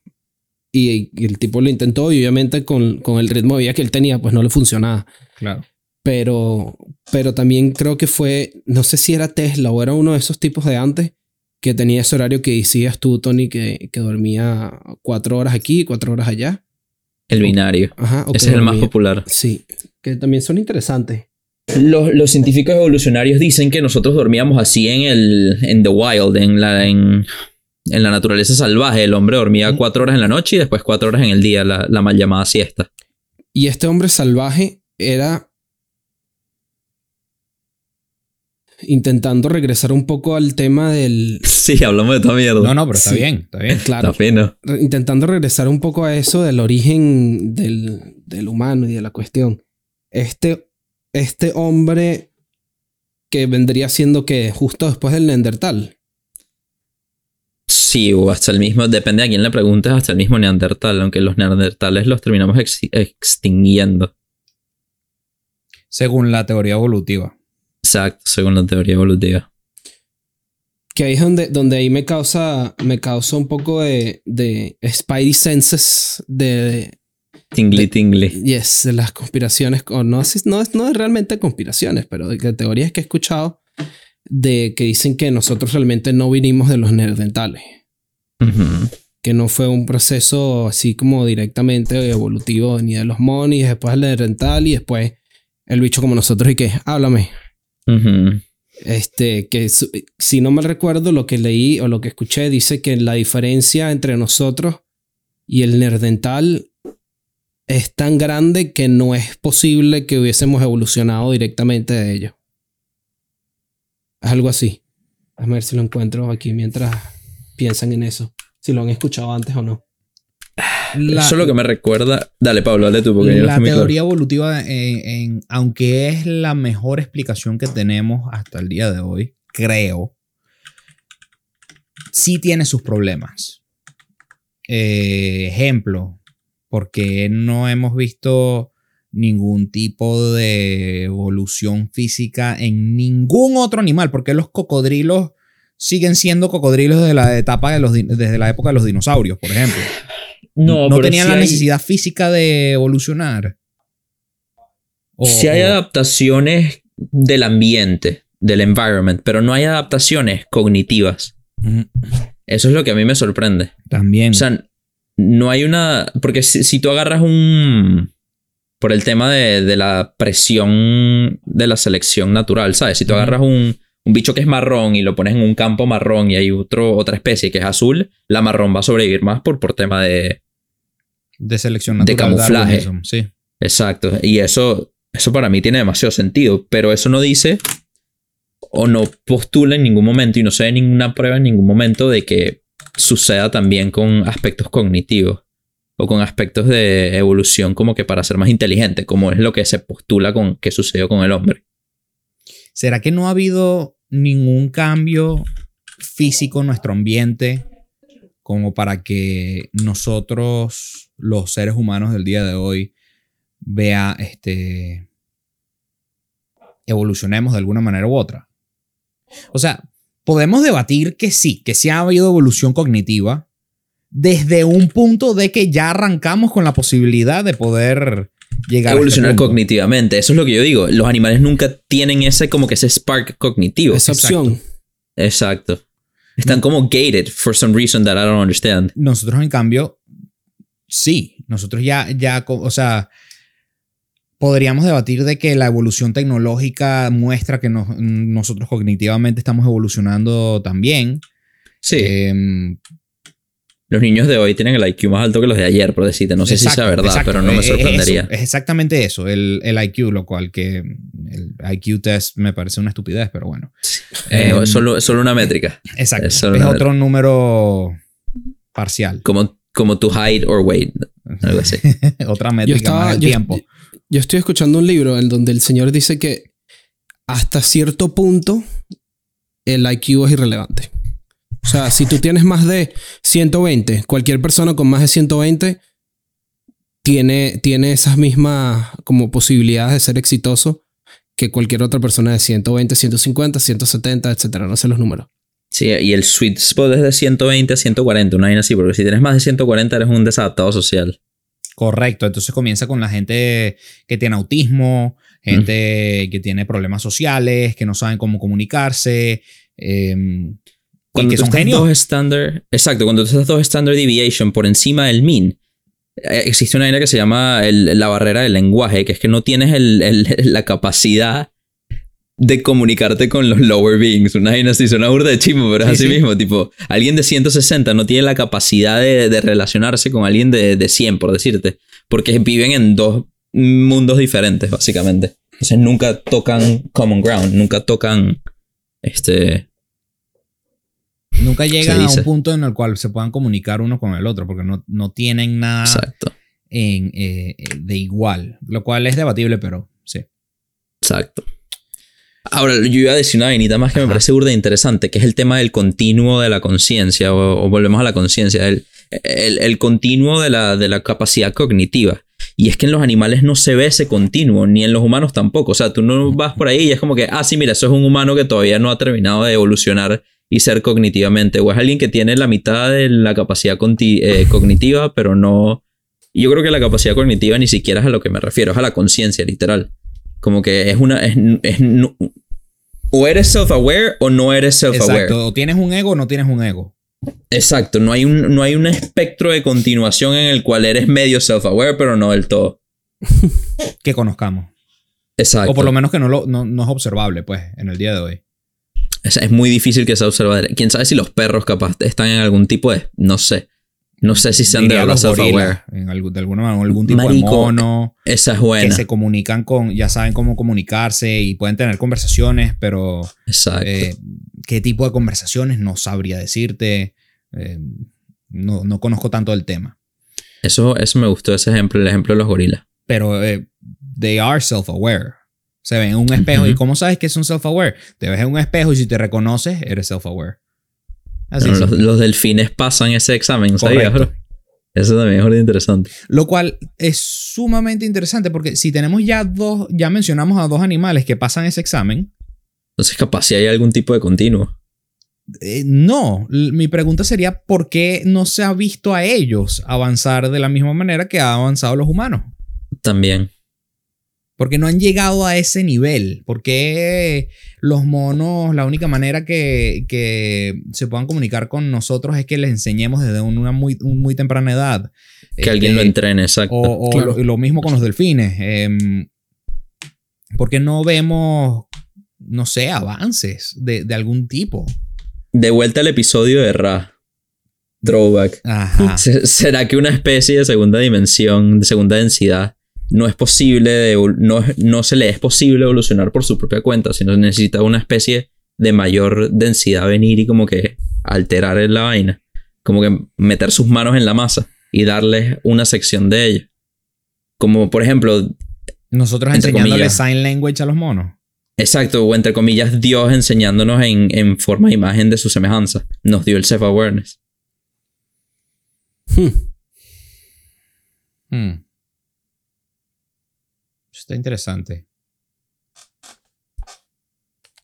Y, y el tipo lo intentó y obviamente con, con el ritmo de vida que él tenía, pues no le funcionaba. claro. Pero, pero también creo que fue, no sé si era Tesla o era uno de esos tipos de antes que tenía ese horario que decías tú, Tony, que, que dormía cuatro horas aquí, cuatro horas allá. El binario. Ajá, Ese es el más popular. Sí, que también son interesantes. Los, los científicos evolucionarios dicen que nosotros dormíamos así en el en the wild, en la, en, en la naturaleza salvaje. El hombre dormía cuatro horas en la noche y después cuatro horas en el día, la, la mal llamada siesta. Y este hombre salvaje era intentando regresar un poco al tema del... Sí, hablamos de toda mierda. No, no, pero está Sí. bien, está bien. Claro, Está fino. intentando regresar un poco a eso del origen del, del humano y de la cuestión. Este, este hombre que vendría siendo que justo después del Neandertal. Sí, o hasta el mismo, depende a quién le preguntes, hasta el mismo Neandertal, aunque los Neandertales los terminamos ex- extinguiendo. Según la teoría evolutiva. Exacto, según la teoría evolutiva. Que ahí es donde, donde ahí me causa, me causa un poco de, de Spidey Senses de, Tingly, tingly. Yes, de las conspiraciones, o no, no, es- no es realmente conspiraciones, pero de, teorías que he escuchado de que dicen que nosotros realmente no vinimos de los neandertales, Ujú. que no fue un proceso así como directamente evolutivo ni de los monis, después el neandertal y después el bicho como nosotros y que, háblame. Ujú. Este, que si no me recuerdo lo que leí o lo que escuché, dice que la diferencia entre nosotros y el nerdental es tan grande que no es posible que hubiésemos evolucionado directamente de ello. Es algo así. A ver si lo encuentro aquí mientras piensan en eso. Si lo han escuchado antes o no. La, Eso es lo que me recuerda. Dale, Pablo, dale tú, porque la claro. teoría evolutiva, en, en- aunque es la mejor explicación que tenemos hasta el día de hoy, creo, sí tiene sus problemas. Eh, ejemplo, porque no hemos visto ningún tipo de evolución física en ningún otro animal, porque los cocodrilos siguen siendo cocodrilos desde la etapa de los desde la época de los dinosaurios, por ejemplo. No, no tenían la hay- necesidad física de evolucionar. O- Sí hay o- adaptaciones del ambiente, del environment, pero no hay adaptaciones cognitivas. Eso es lo que a mí me sorprende. También. O sea, no hay una... Porque si, si tú agarras un... por el tema de, de la presión de la selección natural, ¿sabes? Si tú agarras un, un bicho que es marrón y lo pones en un campo marrón y hay otro, otra especie que es azul, la marrón va a sobrevivir más por, por tema de... De selección De natural. camuflaje. darwinism, Sí. Exacto. Y eso, eso para mí tiene demasiado sentido, pero eso no dice o no postula en ningún momento y no se ve ninguna prueba en ningún momento de que suceda también con aspectos cognitivos o con aspectos de evolución como que para ser más inteligente, como es lo que se postula con que sucedió con el hombre. ¿Será que no ha habido ningún cambio físico en nuestro ambiente como para que nosotros, los seres humanos del día de hoy, vea, este, evolucionemos de alguna manera u otra? O sea, podemos debatir que sí, que sí ha habido evolución cognitiva desde un punto de que ya arrancamos con la posibilidad de poder llegar Evolucionar a este cognitivamente, eso es lo que yo digo. Los animales nunca tienen ese como que ese spark cognitivo. Esa Exacto. opción. Exacto. Están como gated for some reason that I don't understand. Nosotros, en cambio, sí. Nosotros ya, ya, o sea, podríamos debatir de que la evolución tecnológica muestra que nos- nosotros cognitivamente estamos evolucionando también. Sí. Em, Los niños de hoy tienen el IQ más alto que los de ayer, por decirte. No sé si exacto, sea verdad, exacto. pero no me Es- es sorprendería. eso, Es, exactamente eso, el, el IQ, lo cual que el IQ test me parece una estupidez, pero bueno. Eh, es solo, es solo una métrica. Exacto. es Es, otro número parcial. Como, como tu height or weight. Algo así. Otra métrica estaba. más del Yo, tiempo. yo estoy escuchando un libro en donde el señor dice que hasta cierto punto el IQ es irrelevante. O sea, si tú tienes más de 120, cualquier persona con más de 120 tiene, tiene esas mismas como posibilidades de ser exitoso que cualquier otra persona de 120, 150, 170, etcétera. No sé los números. Sí, y el sweet spot es de 120 a 140, una vaina así, porque si tienes más de 140 eres un desadaptado social. Correcto, entonces comienza con la gente que tiene autismo, gente que tiene problemas sociales, que no saben cómo comunicarse, em, y Cuando que tú son estás genios. dos standard, exacto, cuando tú estás dos standard deviation por encima del mean, eh, existe una vaina que se llama el- la barrera del lenguaje, que es que no tienes el- el- la capacidad de comunicarte con los lower beings. Una vaina así, suena burda de chimo, pero es Sí, así sí. mismo. Tipo, alguien de 160 no tiene la capacidad de, de relacionarse con alguien de, de 100, por decirte. Porque viven en dos mundos diferentes, básicamente. Entonces nunca tocan common ground, nunca tocan este... Nunca llegan a un punto en el cual se puedan comunicar uno con el otro, porque no, no tienen nada Exacto. en, eh, de igual, lo cual es debatible, pero sí. Exacto. Ahora, yo iba a decir una vainita más que me parece burda e interesante, que es el tema del continuo de la conciencia, o, o volvemos a la conciencia, el, el, el continuo de la, de la capacidad cognitiva. Y es que en los animales no se ve ese continuo, ni en los humanos tampoco. O sea, tú no vas por ahí y es como que, ah, sí, mira, eso es un humano que todavía no ha terminado de evolucionar y ser cognitivamente. O es alguien que tiene la mitad de la capacidad eh, cognitiva, pero no... Yo creo que la capacidad cognitiva ni siquiera es a lo que me refiero, es a la conciencia, literal. Como que es una... es- es no- o eres self-aware o no eres self-aware. Exacto. O tienes un ego o no tienes un ego. Exacto, no hay, un, no hay un espectro de continuación en el cual eres medio self-aware, pero no del todo. Que conozcamos. Exacto. O por lo menos que no, lo, no, no es observable, pues, en el día de hoy. es, es muy difícil que sea observador. Quién sabe si los perros capaz están en algún tipo de. No sé. No sé si sean de los self-aware. de alguna manera, algún tipo Marico, de mono. Esa es que buena. se comunican con, ya saben cómo comunicarse y pueden tener conversaciones, pero Exacto. eh, qué tipo de conversaciones no sabría decirte. Eh, no, no conozco tanto del tema. Eso, eso me gustó, ese ejemplo, el ejemplo de los gorilas. Pero eh, they are self-aware. Se ven en un espejo. ¿Y Ujú. cómo sabes que son self-aware? Te ves en un espejo y si te reconoces, eres self-aware. Así Bueno, es. los, los delfines pasan ese examen, ¿sabías, bro? Eso también es interesante. Lo cual es sumamente interesante porque si tenemos ya dos, ya mencionamos a dos animales que pasan ese examen, Entonces, capaz si hay algún tipo de continuo. Eh, no, mi pregunta sería ¿por qué no se ha visto a ellos avanzar de la misma manera que han avanzado los humanos? También. Porque no han llegado a ese nivel. Porque los monos, la única manera que, que se puedan comunicar con nosotros es que les enseñemos desde una muy, muy temprana edad. Que alguien lo Este, entrene, exacto. O, o Claro. lo, lo mismo con los delfines. Eh, porque no vemos, no sé, avances de, de algún tipo. De vuelta al episodio de Ra. Throwback. Ajá. Se- ¿Será que una especie de segunda dimensión, de segunda densidad, no es posible, de, no, no se le es posible evolucionar por su propia cuenta, sino necesita una especie de mayor densidad venir y como que alterar la vaina? Como que meter sus manos en la masa y darles una sección de ella. Como por ejemplo, Nosotros Entre enseñándole comillas. sign language a los monos. exacto, o entre comillas, Dios enseñándonos en, en forma e imagen de su semejanza. Nos dio el self-awareness. Hmm. Hmm. Está interesante.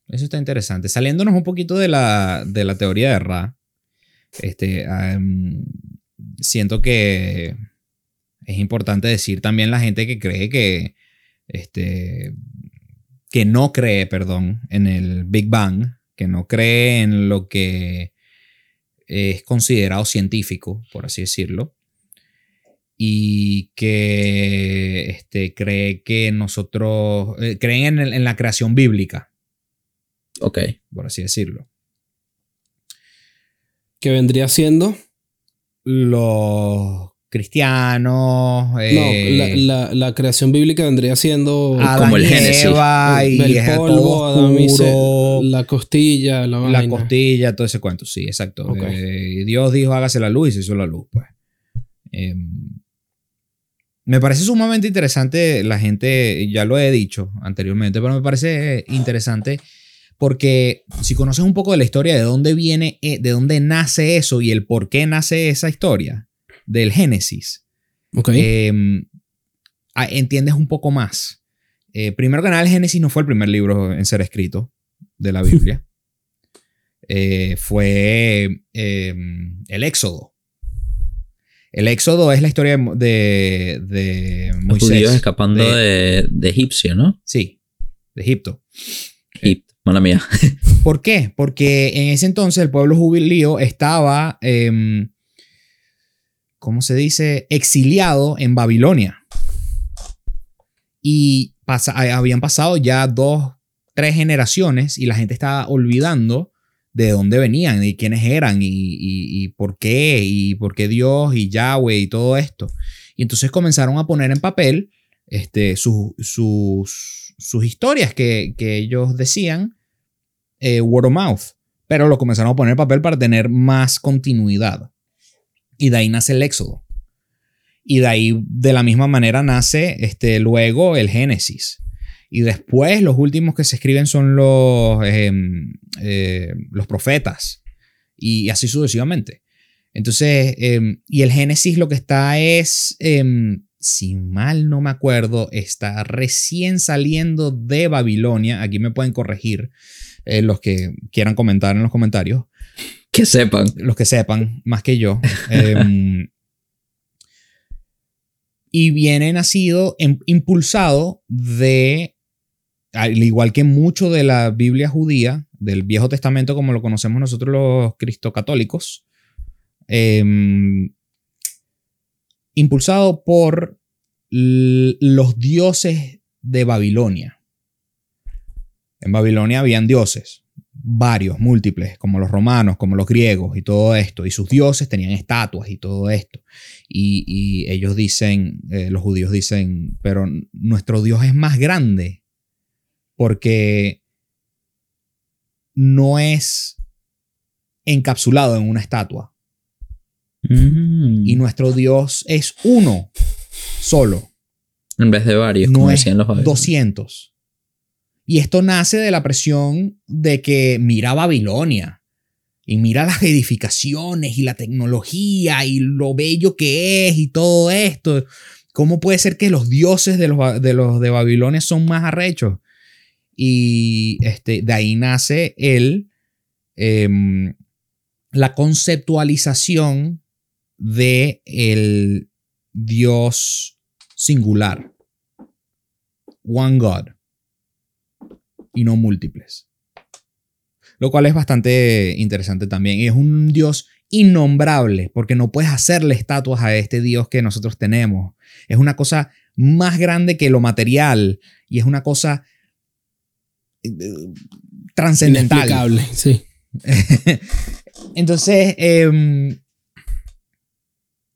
Eso está interesante. Saliéndonos un poquito de la, de la teoría de Ra, este, siento que es importante decir también la gente que cree que, este, que no cree, perdón, en el Big Bang, que no cree en lo que es considerado científico, por así decirlo, y que este, cree que nosotros, eh, creen en, el- en la creación bíblica, Ok. por así decirlo. Que vendría siendo. Los cristianos, no, eh, la, la- la creación bíblica vendría siendo. Adán como el Génesis. Eva y el polvo, todo Adán y Se- la costilla, la, la costilla, todo ese cuento, sí, exacto. Eh, Dios dijo hágase la luz y se hizo la luz, pues. Em, me parece sumamente interesante, la gente, ya lo he dicho anteriormente, pero me parece interesante porque si conoces un poco de la historia de dónde viene, eh, de dónde nace eso y el por qué nace esa historia del Génesis, eh, ah, entiendes un poco más. Eh, primero que nada, el Génesis no fue el primer libro en ser escrito de la Biblia. Eh, fue eh, el Éxodo. El Éxodo es la historia de, de, Los Moisés. judíos escapando de- de, de egipcio, ¿no? Sí, de Egipto. Egipto, mala mía. ¿Por qué? Porque en ese entonces el pueblo judío estaba, em, ¿cómo se dice? Exiliado en Babilonia. Y pasa- habían pasado ya dos, tres generaciones y la gente estaba olvidando de dónde venían y quiénes eran y, y- y por qué y por qué Dios y Yahweh y todo esto. Y entonces comenzaron a poner en papel este, sus- sus, sus historias que, que ellos decían eh, word of mouth, pero lo comenzaron a poner en papel para tener más continuidad. Y de ahí nace el Éxodo. Y de ahí, de la misma manera, nace este, luego el Génesis. Y después, los últimos que se escriben son los, em, eh, los profetas. Y así sucesivamente. Entonces, em, y el Génesis lo que está es, em, si mal no me acuerdo, está recién saliendo de Babilonia. Aquí me pueden corregir eh, los que quieran comentar en los comentarios, Que sepan. los que sepan más que yo. Y viene nacido, impulsado de, al igual que mucho de la Biblia judía, del Viejo Testamento como lo conocemos nosotros los cristocatólicos, em, impulsado por los dioses de Babilonia. En Babilonia habían dioses, varios, múltiples, como los romanos, como los griegos y todo esto. Y sus dioses tenían estatuas y todo esto. Y, y ellos dicen, eh, los judíos dicen, pero nuestro Dios es más grande porque no es encapsulado en una estatua. Mm. Y nuestro Dios es uno solo. En vez de varios, no como es decían los babilonios. 200. Y esto nace de la presión de que mira Babilonia y mira las edificaciones y la tecnología y lo bello que es y todo esto. ¿Cómo puede ser que los dioses de los, de, los de Babilonia son más arrechos? Y este, de ahí nace el, em, la conceptualización de el Dios singular one God y no múltiples. Lo cual es bastante interesante también. Es un Dios innombrable, porque no puedes hacerle estatuas a este Dios que nosotros tenemos. Es una cosa más grande que lo material y es una cosa trascendental. Inexplicable, sí. Entonces, em,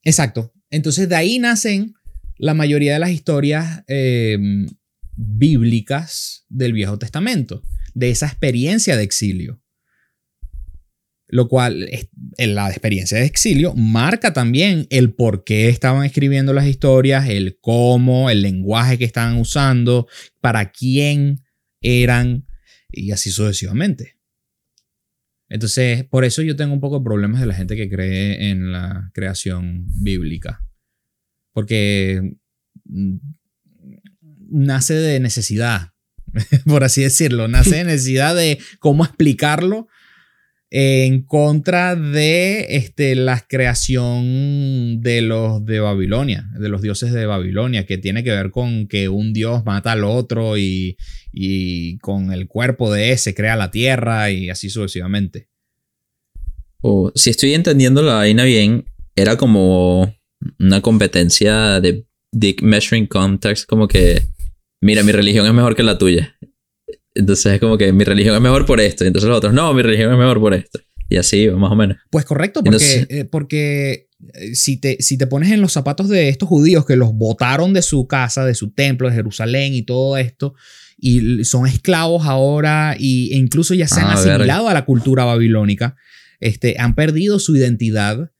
exacto. Entonces de ahí nacen la mayoría de las historias em, bíblicas del Viejo Testamento, de esa experiencia de exilio. Lo cual, en la experiencia de exilio, marca también el por qué estaban escribiendo las historias, el cómo, el lenguaje que estaban usando, para quién eran y así sucesivamente. Entonces, por eso yo tengo un poco de problemas de la gente que cree en la creación bíblica. Porque mm, nace de necesidad, por así decirlo. Nace de necesidad de cómo explicarlo en contra de este, la creación de los de Babilonia, de los dioses de Babilonia, que tiene que ver con que un dios mata al otro y, y con el cuerpo de ese crea la tierra y así sucesivamente. O si estoy entendiendo la vaina bien, era como una competencia de Dick Measuring Context, como que, mira, mi religión es mejor que la tuya. Entonces es como que mi religión es mejor por esto. Y entonces los otros, no, mi religión es mejor por esto. Y así, más o menos. Pues correcto, porque, eh, porque eh, si, te, si te pones en los zapatos de estos judíos que los botaron de su casa, de su templo, de Jerusalén y todo esto, y son esclavos ahora y, e incluso ya se han ah, asimilado a la cultura babilónica, este, han perdido su identidad.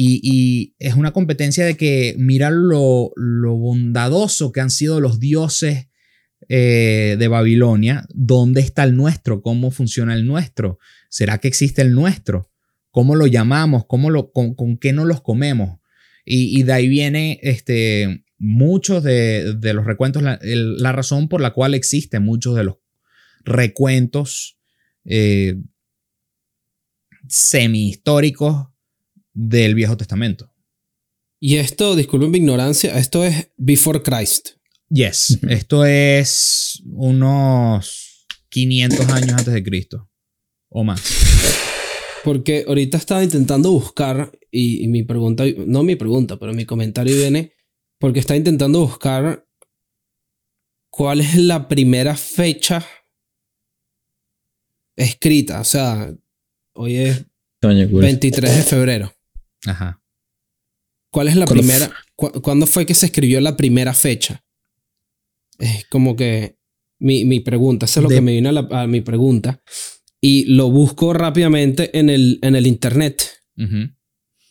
Y, es una competencia de que mira lo, lo bondadoso que han sido los dioses eh, de Babilonia, ¿dónde está el nuestro? ¿Cómo funciona el nuestro? ¿Será que existe el nuestro? ¿Cómo lo llamamos? ¿Cómo lo, con, qué no los comemos? Y, de ahí viene este, muchos de, los recuentos, la, razón por la cual existen muchos de los recuentos eh, semi-históricos del Viejo Testamento. Y esto, disculpen mi ignorancia, esto es Before Christ. Yes, esto es unos 500 años antes de Cristo o más. Porque ahorita estaba intentando buscar y, mi pregunta, no mi pregunta, pero mi comentario viene porque está intentando buscar cuál es la primera fecha escrita. O sea, hoy es 23 de febrero. Ajá. ¿Cuál es la primera? ¿Cuándo fue que se escribió la primera fecha? Es como que mi, mi pregunta, eso es lo que me vino a, mi pregunta. Y lo busco rápidamente en el, en el internet.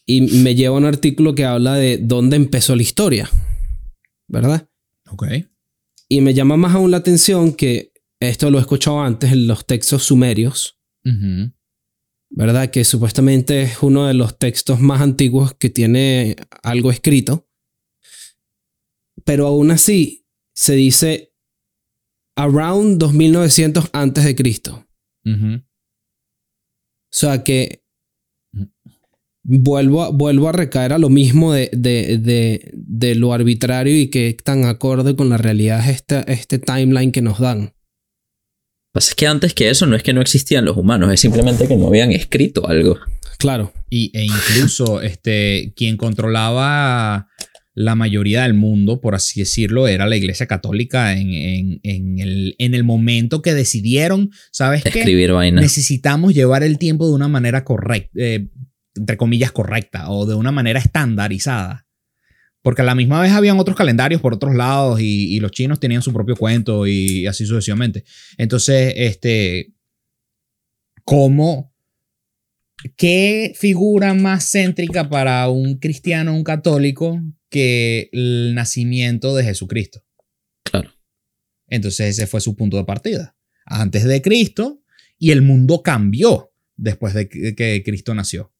Y me lleva a un artículo que habla de dónde empezó la historia. ¿Verdad? Ok. Y me llama más aún la atención que esto lo he escuchado antes en los textos sumerios. ¿Verdad? Que supuestamente es uno de los textos más antiguos que tiene algo escrito. Pero aún así, se dice around 2900 antes de Cristo. O sea que vuelvo a, vuelvo a recaer a lo mismo de, de, lo arbitrario y que tan acorde con la realidad es este, este timeline que nos dan. Pasa es que antes que eso no es que no existían los humanos, es simplemente que no habían escrito algo. Claro. Y, e incluso este, quien controlaba la mayoría del mundo, por así decirlo, era la Iglesia Católica en, el, en el, momento que decidieron, ¿sabes Escribir qué? Necesitamos llevar el tiempo de una manera correcta, eh, entre comillas, correcta, o de una manera estandarizada. Porque a la misma vez habían otros calendarios por otros lados y, y los chinos tenían su propio cuento y así sucesivamente. Entonces, este, ¿cómo ¿Qué figura más céntrica para un cristiano un católico que el nacimiento de Jesucristo? Claro. Entonces ese fue su punto de partida. Antes de Cristo y el mundo cambió después de que Cristo nació.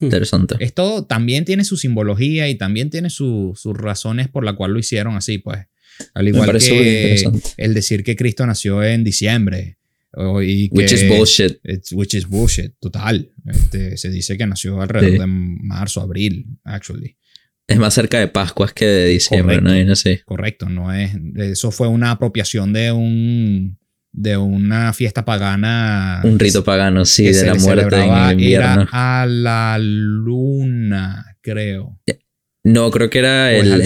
Interesante. Esto también tiene su simbología y también tiene sus razones por la cual lo hicieron así, pues. Al igual que el decir que Cristo nació en diciembre which is bullshit. which is bullshit, total. Este, se dice que nació alrededor de marzo, abril, actually. Es más cerca de Pascuas que de diciembre, Correcto. ¿no? Sé. Correcto, no es. Eso fue una apropiación de un. de una fiesta pagana. Un rito pagano, sí, de se la muerte en invierno. Era a la luna, creo. No, creo que era el,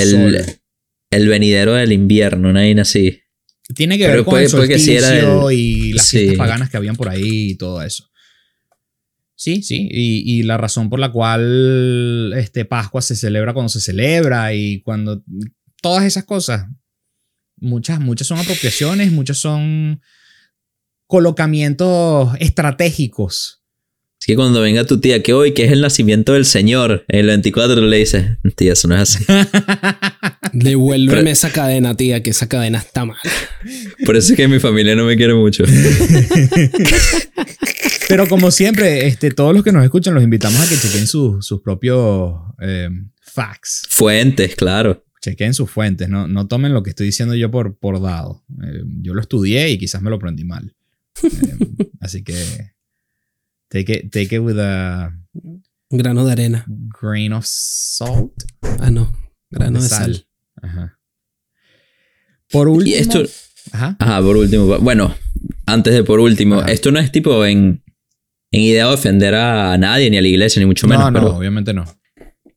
el, venidero del invierno, una vaina así. Tiene que Pero ver con puede- el puede que sí era solsticio el- y las sí. fiestas paganas que habían por ahí y todo eso. Sí, sí. Y, y la razón por la cual este, Pascua se celebra cuando se celebra y cuando. Todas esas cosas. Muchas, muchas son apropiaciones, muchas son colocamientos estratégicos. Así que cuando venga tu tía, que hoy, que es el nacimiento del Señor, el 24 le dices, tía, eso no es así. Devuélveme Pero- esa cadena, tía, que esa cadena está mal. Por eso es que mi familia no me quiere mucho. Pero como siempre, este, todos los que nos escuchan los invitamos a que chequen sus- sus propios eh, facts. Fuentes, claro. chequen sus fuentes, no, no tomen lo que estoy diciendo yo por, por dado. Eh, yo lo estudié y quizás me lo aprendí mal. Eh, así que take it, take it with a Un grano de arena. grain of salt. Ah, no. Grano de sal. Ajá. Por último. Y esto, Ajá. ajá, por último, bueno, antes de por último, Ajá. esto no es tipo en, en idea de ofender a nadie, ni a la iglesia, ni mucho menos, no, no, pero obviamente no.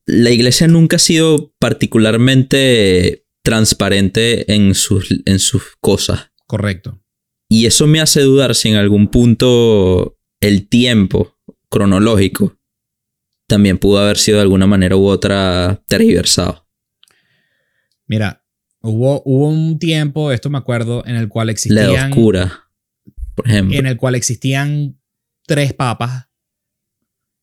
la iglesia nunca ha sido particularmente transparente en sus, en sus cosas. Correcto. Y eso me hace dudar si en algún punto el tiempo cronológico también pudo haber sido de alguna manera u otra tergiversado. Mira, hubo, hubo un tiempo, esto me acuerdo, en el cual La existían. edad oscura, por ejemplo. en el cual existían tres papas,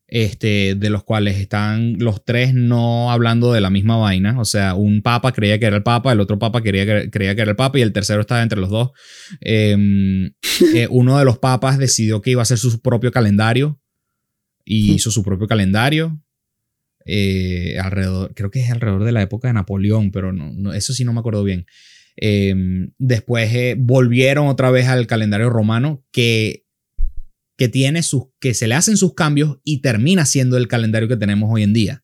este, de los cuales están los tres no hablando de la misma vaina. O sea, un papa creía que era el papa, el otro papa creía que, creía que era el papa y el tercero estaba entre los dos. Eh, eh, uno de los papas decidió que iba a hacer su propio calendario y hizo su propio calendario. eh, alrededor, creo que es alrededor de la época de Napoleón, pero no, no- eso sí no me acuerdo bien. Eh, después eh, volvieron otra vez al calendario romano que, que tiene sus, que se le hacen sus cambios y termina siendo el calendario que tenemos hoy en día.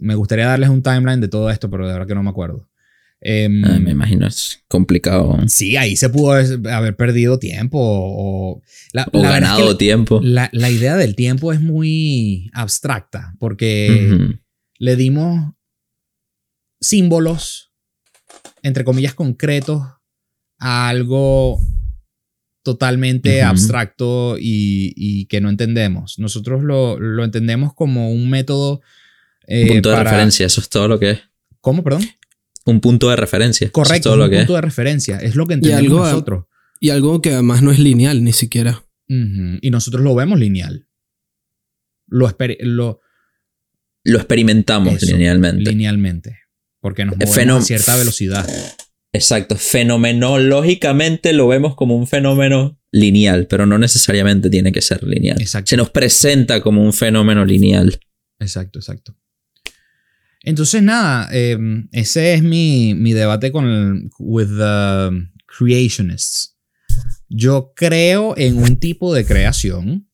Me gustaría darles un timeline de todo esto, pero de verdad que no me acuerdo. Em, Ah, me imagino, es complicado. sí, ahí se pudo haber perdido tiempo o, la, O la verdad es que ganado tiempo. la, la idea del tiempo es muy abstracta porque le dimos símbolos, entre comillas, concretos a algo totalmente abstracto y, y que no entendemos. Nosotros lo, lo entendemos como un método... eh, punto de para- referencia, eso es todo lo que es. ¿Cómo, perdón? Un punto de referencia. eso Correcto, es todo es lo un que es. punto de referencia. Es lo que entendemos algo- nosotros. Y algo que además no es lineal ni siquiera. Y nosotros lo vemos lineal. Lo, lo Lo experimentamos eso, linealmente. linealmente. Porque nos Eh, movemos fenom- a cierta velocidad. Exacto. Fenomenológicamente lo vemos como un fenómeno lineal, pero no necesariamente tiene que ser lineal. Exacto. Se nos presenta como un fenómeno lineal. Exacto, exacto. Entonces, nada, eh, ese es mi, mi debate con el, with the creationists. Yo creo en un tipo de creación,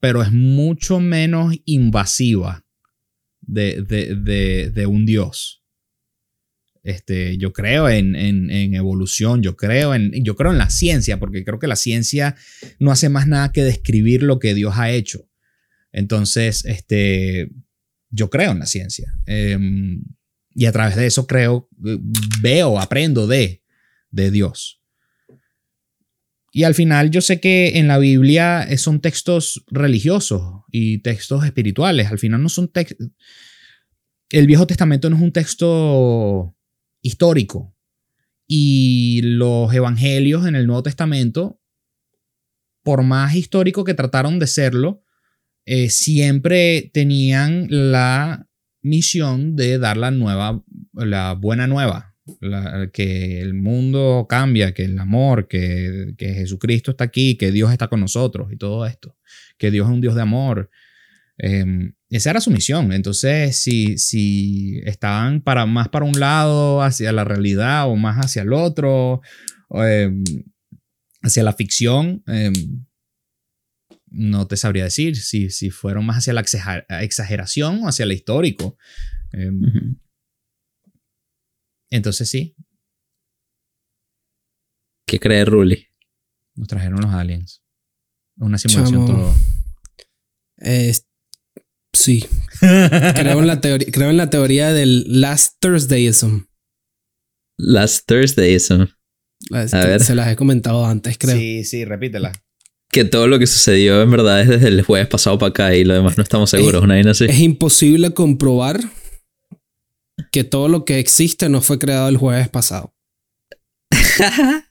pero es mucho menos invasiva de, de- de- de un dios. Este, yo creo en, en- evolución, yo creo en, yo creo en la ciencia, porque creo que la ciencia no hace más nada que describir lo que Dios ha hecho. Entonces, este, yo creo en la ciencia. Eh, y a través de eso creo, eh, veo, aprendo de, de Dios. Y al final yo sé que en la Biblia eh, son textos religiosos y textos espirituales. Al final no son textos... El Viejo Testamento no es un texto histórico. Y los evangelios en el Nuevo Testamento, por más histórico que trataron de serlo, eh, siempre tenían la misión de dar la nueva, la buena nueva, que el mundo cambia, que el amor, que, que Jesucristo está aquí, que Dios está con nosotros y todo esto, que Dios es un Dios de amor. Eh, esa era su misión. Entonces, si, si estaban para, más para un lado, hacia la realidad o más hacia el otro, eh, hacia la ficción, eh, no te sabría decir si, si fueron más hacia la exager- exageración o hacia lo histórico. Eh, entonces sí, ¿Qué cree Ruli? nos trajeron los aliens. Una simulación Chamo. todo. Eh, sí. Creo en, la teoría, creo en la teoría del Last Thursdayism. Last Thursday, eso. Las- A ver. Se las he comentado antes, creo. Sí, sí, repítela. Que todo lo que sucedió en verdad es desde el jueves pasado para acá y lo demás no estamos seguros. Una vaina así. Es imposible comprobar que todo lo que existe no fue creado el jueves pasado.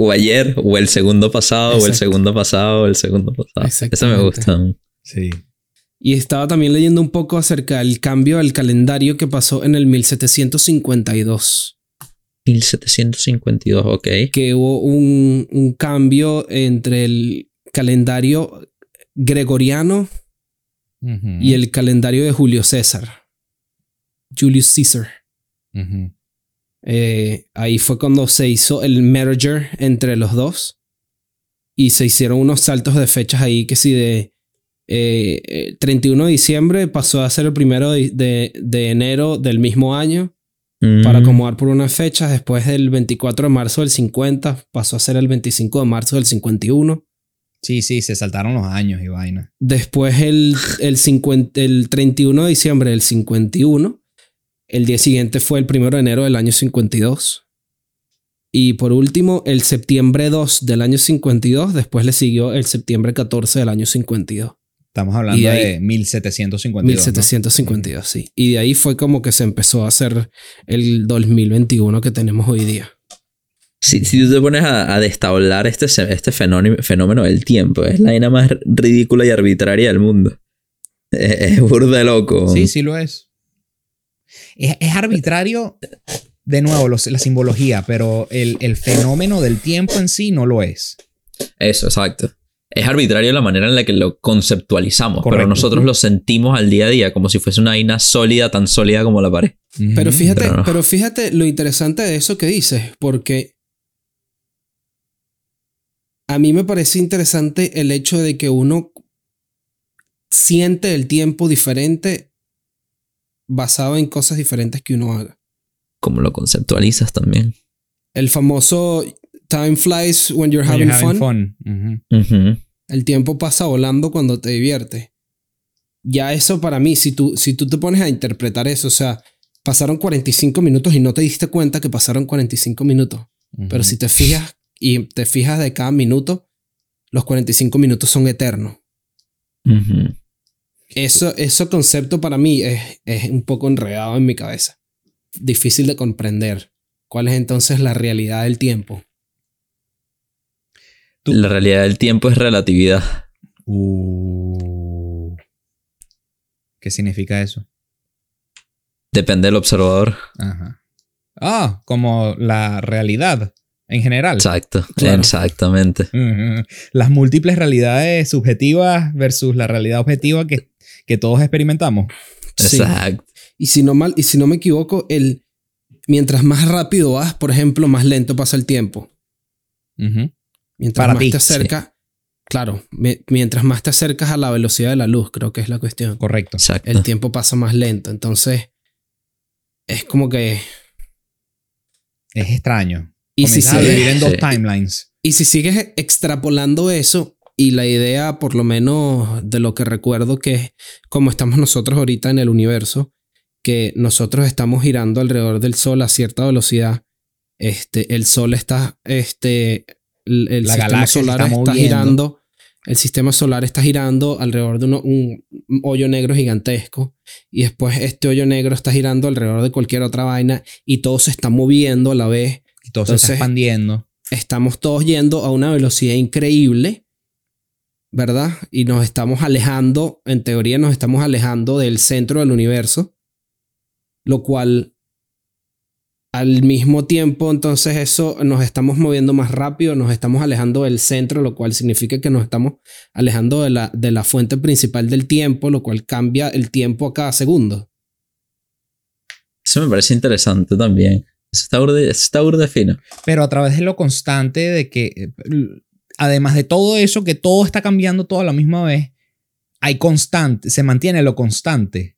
O ayer, o el segundo pasado, o el segundo pasado, o el segundo pasado. Eso me gusta. Sí. Y estaba también leyendo un poco acerca del cambio del calendario que pasó en el 1752. 1752, ok. Que hubo un, un cambio entre el calendario gregoriano y el calendario de Julio César. Julius Caesar. Eh, ahí fue cuando se hizo el merger entre los dos. Y se hicieron unos saltos de fechas ahí que si de eh, eh, 31 de diciembre pasó a ser el primero de, de- de enero del mismo año para Mm, acomodar por unas fechas. Después del 24 de marzo del 50 pasó a ser el 25 de marzo del 51. Sí, sí, se saltaron los años y vaina. Después el, el, 50 el 31 de diciembre del 51. El día siguiente fue el 1 de enero del año 52. Y por último, el septiembre 2 del año 52. Después le siguió el septiembre 14 del año 52. Estamos hablando Y ahí- de 1752. ¿no? 1752, sí. Y de ahí fue como que se empezó a hacer el 2021 que tenemos hoy día. Si, si tú te pones a, a destablar este, este fenómeno, fenómeno del tiempo, es la vaina más ridícula y arbitraria del mundo. Es, es burda de loco. Sí, sí lo es. Es, es arbitrario, de nuevo, los- la simbología, pero el, el fenómeno del tiempo en sí no lo es. Eso, exacto. Es arbitrario la manera en la que lo conceptualizamos, pero nosotros lo sentimos al día a día como si fuese una vaina sólida, tan sólida como la pared. Pero fíjate, pero no. pero fíjate lo interesante de eso que dices, porque a mí me parece interesante el hecho de que uno siente el tiempo diferente basado en cosas diferentes que uno haga. Como lo conceptualizas también. El famoso time flies when you're When having, you're having fun. fun. Ujú. Ujú. El tiempo pasa volando cuando te diviertes. Ya eso para mí, si tú, si tú te pones a interpretar eso, o sea, pasaron 45 minutos y no te diste cuenta que pasaron 45 minutos. Pero Ujú. si te fijas y te fijas de cada minuto, los 45 minutos son eternos. Ujú. Eso, ese concepto para mí es, es un poco enredado en mi cabeza. Difícil de comprender. ¿Cuál es entonces la realidad del tiempo? Tú- La realidad del tiempo es relatividad. Uh. ¿Qué significa eso? Depende del observador. Ajá. Ah, como la realidad en general. Exacto. Claro. Exactamente. Las múltiples realidades subjetivas versus la realidad objetiva que, que todos experimentamos. Sí. Exacto. Y si no mal, y si no me equivoco, el mientras más rápido vas, por ejemplo, más lento pasa el tiempo. Ujú. Mientras Para más ti, te acercas, claro, mi- mientras más te acercas a la velocidad de la luz, creo que es la cuestión. Correcto. Exacto. El tiempo pasa más lento. Entonces, es como que. Es extraño. Y si, a vivir en dos Sí. timelines. y si sigues extrapolando eso, y la idea, por lo menos de lo que recuerdo, que es como estamos nosotros ahorita en el universo, que nosotros estamos girando alrededor del Sol a cierta velocidad. Este, el Sol está, este, el, el La sistema solar está girando. El sistema solar está girando alrededor de uno- un, hoyo negro gigantesco. Y después este hoyo negro está girando alrededor de cualquier otra vaina. Y todo se está moviendo a la vez. Y todo se está expandiendo. Estamos todos yendo a una velocidad increíble. ¿Verdad? Y nos estamos alejando, en teoría nos estamos alejando del centro del universo. Lo cual al mismo tiempo, entonces eso nos estamos moviendo más rápido, nos estamos alejando del centro, lo cual significa que nos estamos alejando de la, de la fuente principal del tiempo, lo cual cambia el tiempo a cada segundo. Eso me parece interesante también. Eso está burda, eso está burda fino. Pero a través de lo constante de que, eh, además de todo eso, que todo está cambiando todo a la misma vez, hay constante, se mantiene lo constante.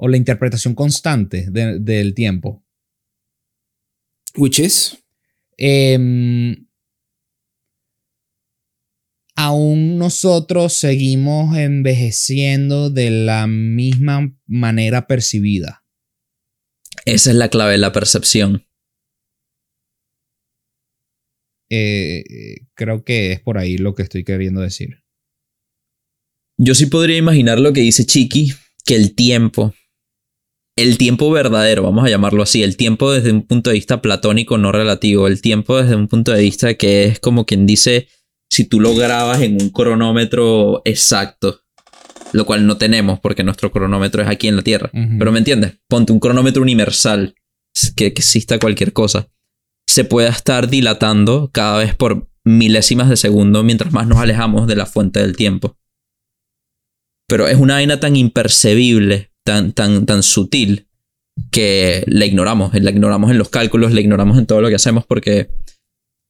o la interpretación constante de- del tiempo. Which is. Em, aún nosotros seguimos envejeciendo de la misma manera percibida. Esa es la clave de la percepción. Eh, creo que es por ahí lo que estoy queriendo decir. Yo sí podría imaginar lo que dice Chiqui, que el tiempo, el tiempo verdadero, vamos a llamarlo así, el tiempo desde un punto de vista platónico, no relativo, el tiempo desde un punto de vista que es como quien dice, si tú lo grabas en un cronómetro exacto, lo cual no tenemos porque nuestro cronómetro es aquí en la Tierra. Pero ¿me entiendes? Ponte un cronómetro universal, que, que exista cualquier cosa. Se pueda estar dilatando cada vez por milésimas de segundo mientras más nos alejamos de la fuente del tiempo. Pero es una vaina tan impercebible, tan, tan, tan sutil, que la ignoramos. La ignoramos en los cálculos, la ignoramos en todo lo que hacemos porque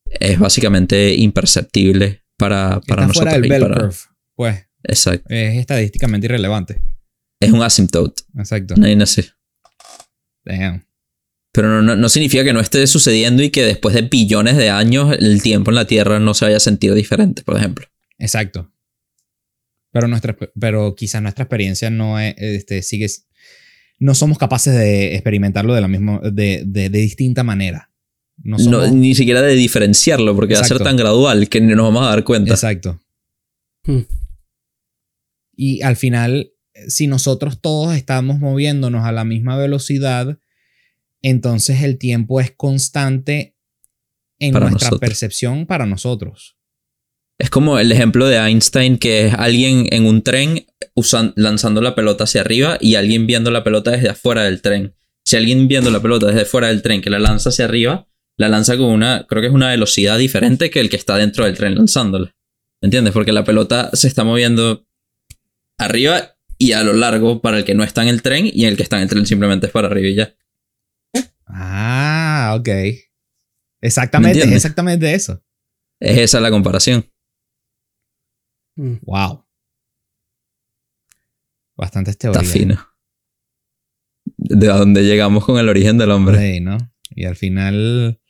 es básicamente imperceptible para, para Está fuera nosotros. del y bell para- curve. Pues Exacto. es estadísticamente irrelevante. Es un asymptote. Exacto. Damn. Pero no, no, no significa que no esté sucediendo y que después de billones de años el tiempo en la Tierra no se vaya a sentir diferente, por ejemplo. Exacto. Pero, nuestra, pero quizás nuestra experiencia no es, este, sigue, no somos capaces de experimentarlo de la misma, de, de, de distinta manera. No No, ni siquiera de diferenciarlo, porque va a ser tan gradual que ni nos vamos a dar cuenta. Exacto. Hmm. Y al final, si nosotros todos estamos moviéndonos a la misma velocidad, entonces el tiempo es constante en Para nuestra nosotros. percepción para nosotros. Es como el ejemplo de Einstein, que es alguien en un tren usan- lanzando la pelota hacia arriba y alguien viendo la pelota desde afuera del tren. Si alguien viendo la pelota desde fuera del tren que la lanza hacia arriba, la lanza con una, creo que es una velocidad diferente que el que está dentro del tren lanzándola. ¿Entiendes? Porque la pelota se está moviendo arriba y a lo largo para el que no está en el tren y el que está en el tren simplemente es para arriba y ya. Ah, ok. Exactamente, es exactamente eso. Es esa la comparación. Mm. Wow. Bastante Está teoría. fino. De a dónde llegamos con el origen del hombre. Sí, ¿no? Y al final,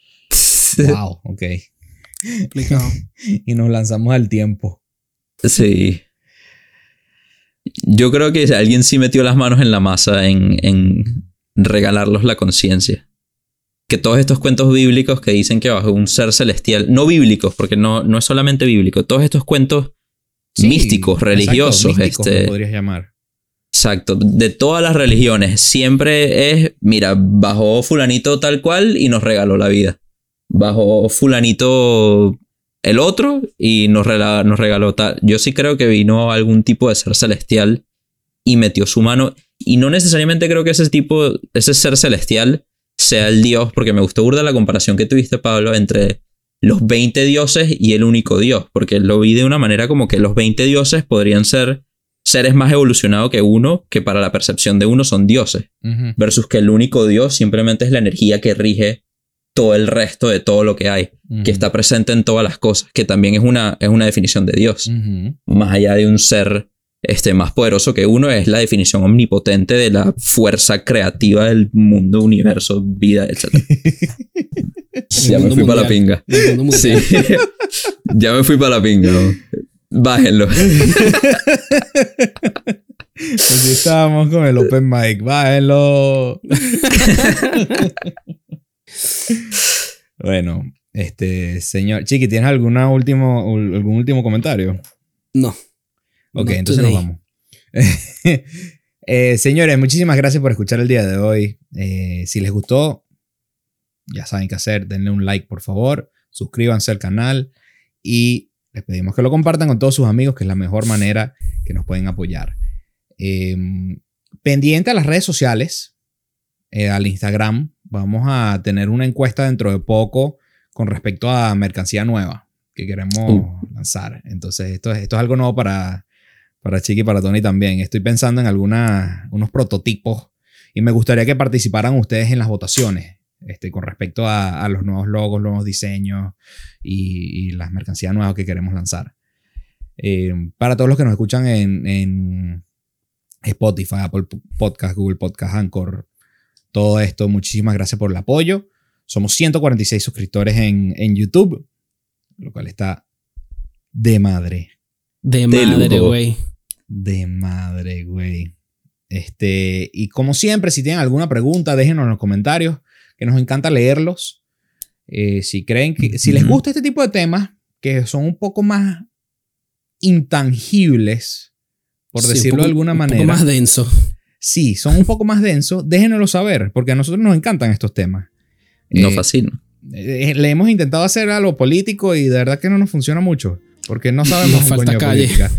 wow, ok. Explicado. Y nos lanzamos al tiempo. Sí. Yo creo que alguien sí metió las manos en la masa en, en regalarlos la conciencia. Que todos estos cuentos bíblicos que dicen que bajo un ser celestial, no bíblicos, porque no, no es solamente bíblico, todos estos cuentos Sí, místicos, exacto, religiosos, místicos este, podrías llamar. Exacto, de todas las religiones, siempre es, mira, bajó fulanito tal cual y nos regaló la vida. Bajó fulanito el otro y nos, rela- nos regaló tal. Yo sí creo que vino algún tipo de ser celestial y metió su mano. Y no necesariamente creo que ese tipo, ese ser celestial sea el Dios, porque me gustó burda la comparación que tuviste, Pablo, entre los 20 dioses y el único Dios, porque lo vi de una manera como que los 20 dioses podrían ser seres más evolucionados que uno, que para la percepción de uno son dioses, versus que el único Dios simplemente es la energía que rige todo el resto de todo lo que hay, que está presente en todas las cosas, que también es una, es una definición de Dios. Más allá de un ser este, más poderoso que uno, es la definición omnipotente de la fuerza creativa del mundo, universo, vida, etc. ya me fui para la pinga. Mundo Sí. ya me fui para la pinga. ¿no? Bájenlo. Así estábamos con el open mic. Bájenlo. bueno, este, señor. Chiqui, ¿tienes alguna último, algún último comentario? No. Ok, entonces nos vamos. Eh, señores, muchísimas gracias por escuchar el día de hoy. Eh, si les gustó, ya saben qué hacer. Denle un like, por favor. Suscríbanse al canal. Y les pedimos que lo compartan con todos sus amigos, que es la mejor manera que nos pueden apoyar. Eh, pendiente a las redes sociales, eh, al Instagram. Vamos a tener una encuesta dentro de poco con respecto a mercancía nueva que queremos Uh. lanzar. Entonces, esto es, esto es algo nuevo para, para Chiqui y para Tony también. Estoy pensando en alguna, unos prototipos y me gustaría que participaran ustedes en las votaciones este, con respecto a, a los nuevos logos, los nuevos diseños y, y las mercancías nuevas que queremos lanzar. Eh, para todos los que nos escuchan en, en, Spotify, Apple Podcast, Google Podcast, Anchor, todo esto. Muchísimas gracias por el apoyo. Somos 146 suscriptores en, en YouTube, lo cual está de madre. De madre, güey. De madre, güey. Este, y como siempre, si tienen alguna pregunta, déjenos en los comentarios, que nos encanta leerlos. Eh, si creen que, si les gusta este tipo de temas, que son un poco más intangibles, por Sí, un decirlo poco- de alguna un manera. poco más denso. Sí, son un poco más densos, déjenoslo saber, porque a nosotros nos encantan estos temas. No Eh, fascina. eh, le hemos intentado hacer algo político y de verdad que no nos funciona mucho, porque no sabemos Nos un falta calle. política.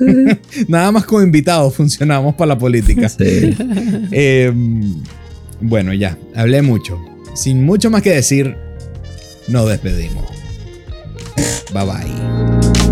Nada más con invitados funcionamos para la política. Sí. Eh, bueno, ya, hablé mucho. Sin mucho más que decir, nos despedimos. Bye bye.